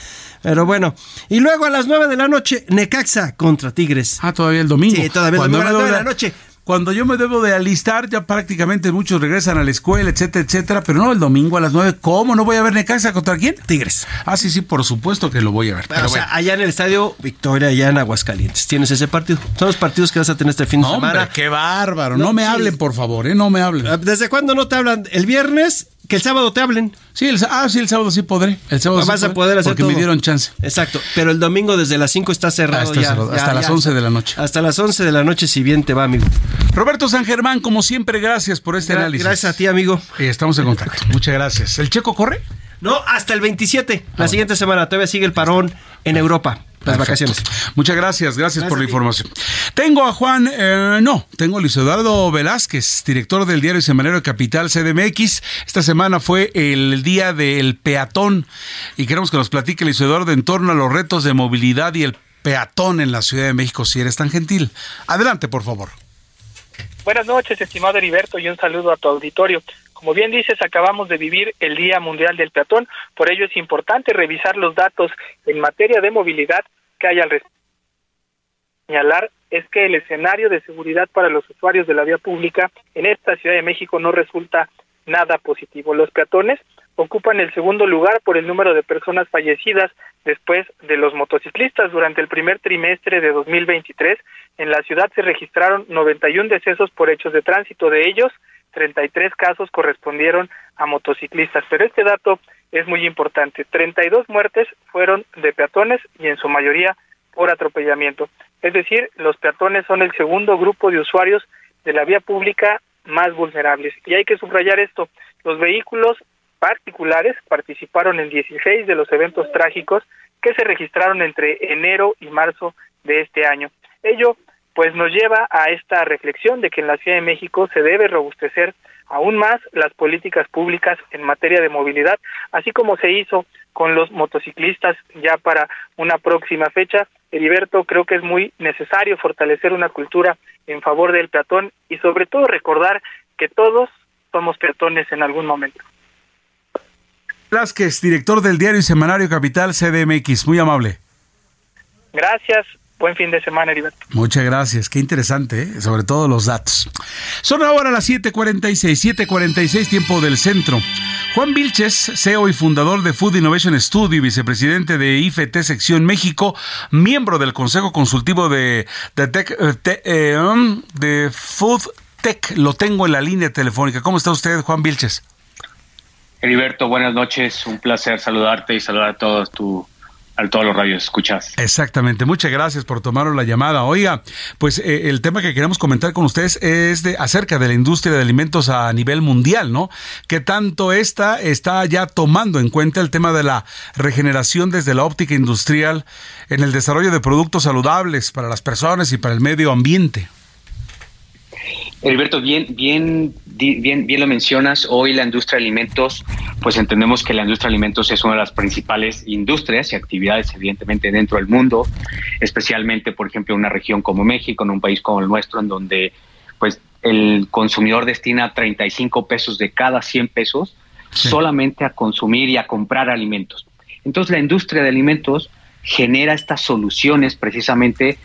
Pero bueno. Y luego a las 9 de la noche, Necaxa contra Tigres.
Ah, todavía el domingo.
Sí, todavía el
Cuando
domingo a las
me
9 de la
doy-
noche.
Cuando yo me debo de alistar, ya prácticamente muchos regresan a la escuela, etcétera, etcétera. Pero no, el domingo a las 9, ¿cómo? ¿No voy a ver Necaxa contra quién?
Tigres.
Ah, sí, sí, por supuesto que lo voy a ver. Pero
o
bueno.
sea, allá en el estadio Victoria, allá en Aguascalientes. Tienes ese partido. Son los partidos que vas a tener este fin de
No, hombre,
semana.
qué bárbaro. No,
No,
me
sí.
hablen, por favor, ¿eh? No me hablen.
¿Desde cuándo no te hablan? ¿El viernes? Que el sábado te hablen.
Sí, el, ah, sí, el sábado sí podré. El sábado sí
Vas a
podré,
poder hacer
Porque
todo.
me dieron chance.
Exacto. Pero el domingo desde las 5 está cerrado
Ah, está
ya,
cerrado.
ya,
Hasta
ya.
las 11 de la noche.
Hasta las 11 de la noche, si bien te va, amigo.
Roberto San Germán, como siempre, gracias por este
Gra-
análisis.
gracias a ti, amigo.
Eh, estamos en contacto. Muchas gracias. ¿El checo corre?
No, hasta el 27. La siguiente semana todavía sigue el parón en Europa. Las
Perfecto.
vacaciones.
Muchas gracias, gracias,
Gracias
por la información. Tengo a Juan, eh, no, tengo a Luis Eduardo Velázquez, director del diario Semanero de Capital CDMX. Esta semana fue el día del peatón y queremos que nos platique Luis Eduardo en torno a los retos de movilidad y el peatón en la Ciudad de México, si eres tan gentil. Adelante, por favor.
Buenas noches, estimado Heriberto, y un saludo a tu auditorio. Como bien dices, acabamos de vivir el Día Mundial del Peatón, por ello es importante revisar los datos en materia de movilidad que hay al respecto. Señalar es que el escenario de seguridad para los usuarios de la vía pública en esta Ciudad de México no resulta nada positivo. Los peatones ocupan el segundo lugar por el número de personas fallecidas después de los motociclistas. Durante el primer trimestre de 2023, en la ciudad se registraron 91 decesos por hechos de tránsito. De ellos, 33 casos correspondieron a motociclistas. Pero este dato es muy importante. 32 muertes fueron de peatones y en su mayoría por atropellamiento. Es decir, los peatones son el segundo grupo de usuarios de la vía pública más vulnerables. Y hay que subrayar esto. Los vehículos particulares participaron en 16 de los eventos trágicos que se registraron entre enero y marzo de este año. Ello pues nos lleva a esta reflexión de que en la Ciudad de México se debe robustecer aún más las políticas públicas en materia de movilidad, así como se hizo con los motociclistas ya para una próxima fecha, Heriberto, creo que es muy necesario fortalecer una cultura en favor del peatón y sobre todo recordar que todos somos peatones en algún momento.
Velázquez, director del diario y semanario Capital CDMX, muy amable.
Gracias, buen fin de semana, Heriberto.
Muchas gracias, qué interesante, ¿eh? sobre todo los datos. Son ahora las 7:46, 7:46 tiempo del centro. Juan Vilches, CEO y fundador de Food Innovation Studio y vicepresidente de IFT Sección México, miembro del Consejo Consultivo de, de, eh, eh, um, de Food Tech, lo tengo en la línea telefónica. ¿Cómo está usted, Juan Vilches?
Heriberto, buenas noches. Un placer saludarte y saludar a todos tu todos los radios escuchas.
Exactamente, muchas gracias por tomar la llamada. Oiga, pues eh, el tema que queremos comentar con ustedes es de acerca de la industria de alimentos a nivel mundial, ¿no? Que tanto esta está ya tomando en cuenta el tema de la regeneración desde la óptica industrial en el desarrollo de productos saludables para las personas y para el medio ambiente.
Heriberto, bien, bien, bien, bien lo mencionas. Hoy la industria de alimentos, pues entendemos que la industria de alimentos es una de las principales industrias y actividades, evidentemente, dentro del mundo, especialmente, por ejemplo, en una región como México, en un país como el nuestro, en donde, pues, el consumidor destina 35 pesos de cada 100 pesos solamente a consumir y a comprar alimentos. Entonces, la industria de alimentos genera estas soluciones precisamente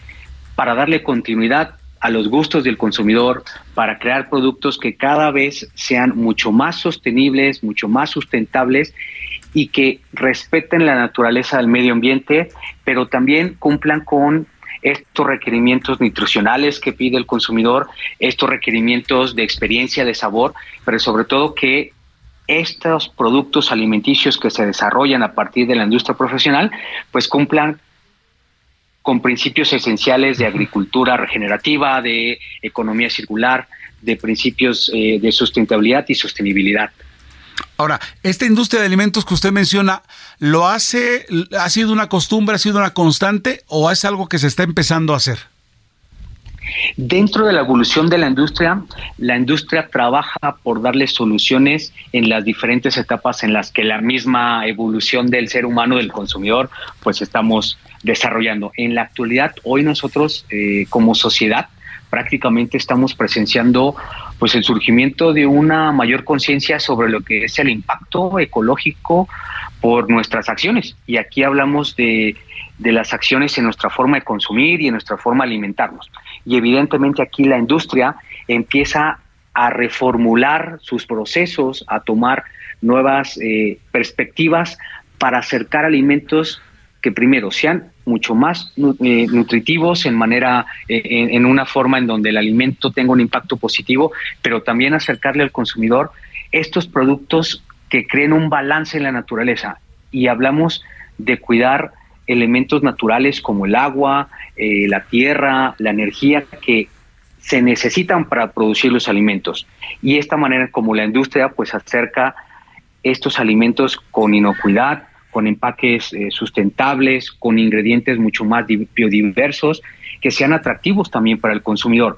para darle continuidad a los gustos del consumidor para crear productos que cada vez sean mucho más sostenibles, mucho más sustentables y que respeten la naturaleza del medio ambiente, pero también cumplan con estos requerimientos nutricionales que pide el consumidor, estos requerimientos de experiencia, de sabor, pero sobre todo que estos productos alimenticios que se desarrollan a partir de la industria profesional, pues cumplan con principios esenciales de agricultura regenerativa, de economía circular, de principios eh, de sustentabilidad y sostenibilidad.
Ahora, esta industria de alimentos que usted menciona, ¿lo hace, ha sido una costumbre, ha sido una constante o es algo que se está empezando a hacer?
Dentro de la evolución de la industria, la industria trabaja por darle soluciones en las diferentes etapas en las que la misma evolución del ser humano, del consumidor, pues estamos desarrollando. En la actualidad, hoy nosotros eh, como sociedad prácticamente estamos presenciando pues el surgimiento de una mayor conciencia sobre lo que es el impacto ecológico por nuestras acciones. Y aquí hablamos de, las acciones en nuestra forma de consumir y en nuestra forma de alimentarnos. Y evidentemente aquí la industria empieza a reformular sus procesos, a tomar nuevas eh, perspectivas para acercar alimentos que primero sean mucho más eh, nutritivos en manera, eh, en, una forma en donde el alimento tenga un impacto positivo, pero también acercarle al consumidor estos productos que creen un balance en la naturaleza. Y hablamos de cuidar elementos naturales como el agua, eh, la tierra, la energía que se necesitan para producir los alimentos. Y esta manera como la industria pues acerca estos alimentos con inocuidad, con empaques eh, sustentables, con ingredientes mucho más biodiversos, que sean atractivos también para el consumidor.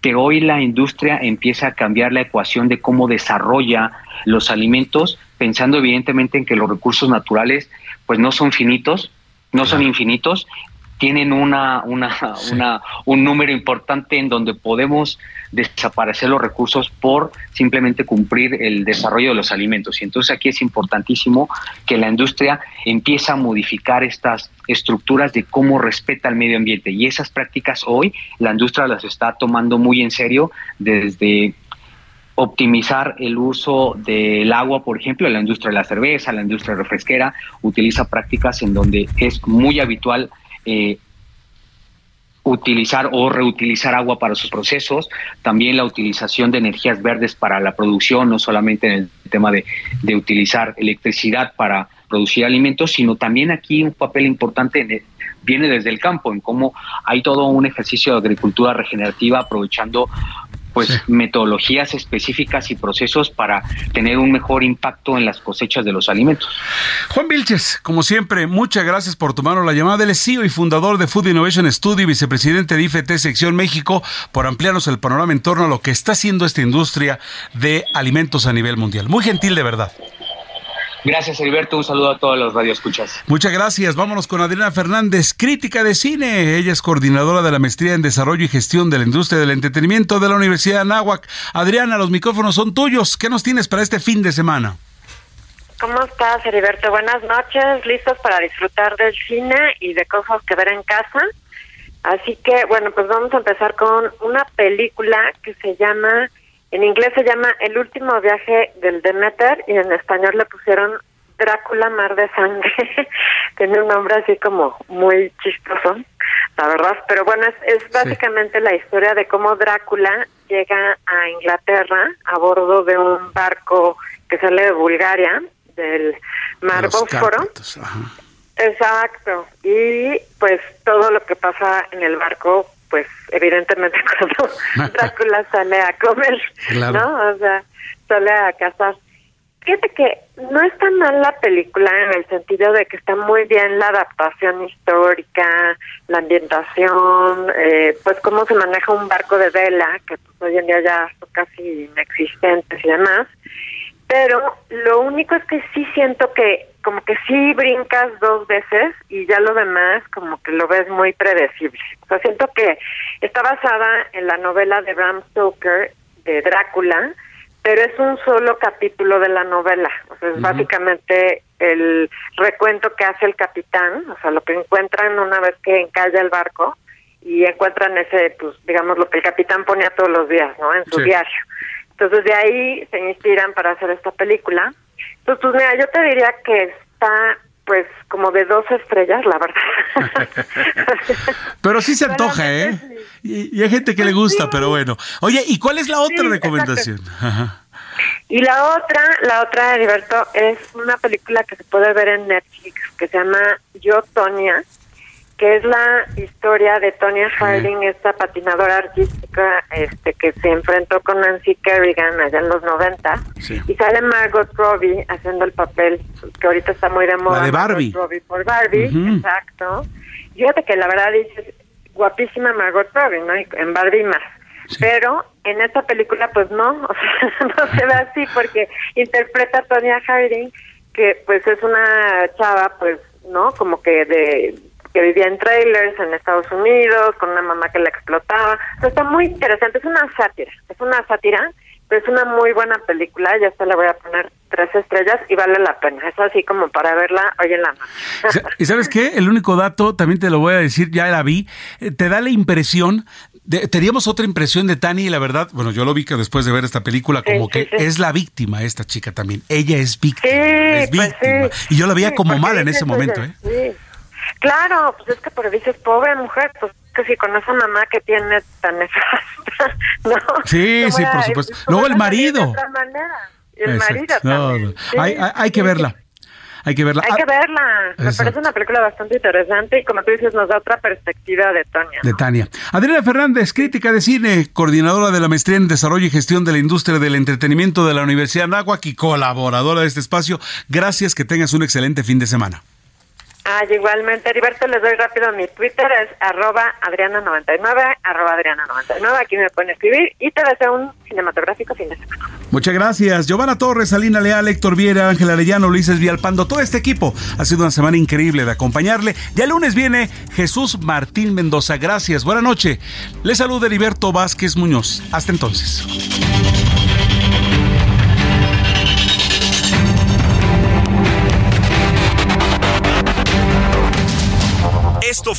Pero hoy la industria empieza a cambiar la ecuación de cómo desarrolla los alimentos, pensando evidentemente en que los recursos naturales pues no son finitos, no son infinitos, tienen una, una, una, un número importante en donde podemos desaparecer los recursos por simplemente cumplir el desarrollo de los alimentos. Y entonces aquí es importantísimo que la industria empiece a modificar estas estructuras de cómo respeta el medio ambiente. Y esas prácticas hoy la industria las está tomando muy en serio desde optimizar el uso del agua, por ejemplo, la industria de la cerveza, la industria refresquera, utiliza prácticas en donde es muy habitual eh, utilizar o reutilizar agua para sus procesos, también la utilización de energías verdes para la producción, no solamente en el tema de, de utilizar electricidad para producir alimentos, sino también aquí un papel importante viene desde el campo, en cómo hay todo un ejercicio de agricultura regenerativa aprovechando pues metodologías específicas y procesos para tener un mejor impacto en las cosechas de los alimentos.
Juan Vilches, como siempre, muchas gracias por tomarnos la llamada. Él es CEO y fundador de Food Innovation Studio y vicepresidente de IFT Sección México por ampliarnos el panorama en torno a lo que está haciendo esta industria de alimentos a nivel mundial. Muy gentil de verdad.
Gracias, Heriberto. Un saludo a todos los radioescuchas.
Muchas gracias. Vámonos con Adriana Fernández, crítica de cine. Ella es coordinadora de la maestría en desarrollo y gestión de la industria del entretenimiento de la Universidad de Anáhuac. Adriana, los micrófonos son tuyos. ¿Qué nos tienes para este fin de semana?
¿Cómo estás, Heriberto? Buenas noches. ¿Listos para disfrutar del cine y de cosas que ver en casa? Así que, bueno, pues vamos a empezar con una película que se llama en inglés se llama El último viaje del Demeter y en español le pusieron Drácula Mar de Sangre. Tiene un nombre así como muy chistoso, la verdad. Pero bueno, es, básicamente la historia de cómo Drácula llega a Inglaterra a bordo de un barco que sale de Bulgaria, del Mar Bósforo. Exacto. Y pues todo lo que pasa en el barco pues evidentemente cuando Drácula sale a comer, ¿no? O sea, sale a cazar. Fíjate que no es tan mal la película en el sentido de que está muy bien la adaptación histórica, la ambientación, eh, pues cómo se maneja un barco de vela, que pues hoy en día ya son casi inexistentes y demás. Pero lo único es que sí siento que como que sí brincas dos veces y ya lo demás como que lo ves muy predecible. O sea, siento que está basada en la novela de Bram Stoker de Drácula, pero es un solo capítulo de la novela. O sea, es básicamente el recuento que hace el capitán, o sea, lo que encuentran una vez que encalla el barco y encuentran ese, pues, digamos, lo que el capitán ponía todos los días, ¿no? En su diario. Entonces de ahí se inspiran para hacer esta película. Entonces, pues mira, yo te diría que está pues como de dos estrellas, la verdad.
pero sí se antoja, ¿eh? Y, hay gente que le pues gusta, pero bueno. Oye, ¿y cuál es la otra recomendación?
Y la otra, la otra, Heriberto, es una película que se puede ver en Netflix que se llama Yo, Tonia que es la historia de Tonya Harding, esta patinadora artística este que se enfrentó con Nancy Kerrigan allá en los 90 y sale Margot Robbie haciendo el papel que ahorita está muy de moda.
La de Barbie.
Robbie por Barbie, exacto. Fíjate que la verdad dices guapísima Margot Robbie, ¿no? en Barbie más. Pero en esta película pues no, o sea, no se ve así porque interpreta a Tonya Harding que pues es una chava pues, ¿no? Como que de que vivía en trailers en Estados Unidos, con una mamá que la explotaba. está muy interesante, es una sátira, es una sátira, pero es una muy buena película, ya hasta le voy a poner tres estrellas y vale la pena, es así como para verla hoy en la noche.
¿Y sabes qué? El único dato, también te lo voy a decir, ya la vi, eh, te da la impresión teníamos otra impresión de Tani y la verdad, bueno, yo lo vi que después de ver esta película como que es la víctima esta chica también. Ella es víctima, es pues víctima. y yo la veía como mala en ese momento, ¿eh?
Claro, pues es que por dices, pobre mujer, pues que si con esa mamá que tiene tan nefasta, ¿no?
Sí, sí, por supuesto. Luego el marido. De otra
manera. El marido también.
hay, hay, que verla. Hay que verla.
Hay que verla. Me parece una película bastante interesante y como tú dices, nos da otra perspectiva de Tania.
De Tania. Adriana Fernández, crítica de cine, coordinadora de la maestría en desarrollo y gestión de la industria del entretenimiento de la Universidad de Anáhuac y colaboradora de este espacio. Gracias, que tengas un excelente fin de semana.
Ah, igualmente, Heriberto, les doy rápido mi Twitter, es arroba adriana99, arroba adriana99, aquí me pueden escribir y te deseo un cinematográfico fin de semana.
Muchas gracias. Giovanna Torres, Alina Leal, Héctor Viera, Ángel Arellano, Luis Vialpando, todo este equipo. Ha sido una semana increíble de acompañarle. Ya el lunes viene Jesús Martín Mendoza. Gracias. Buenas noches. Le saluda Heriberto Vázquez Muñoz. Hasta entonces.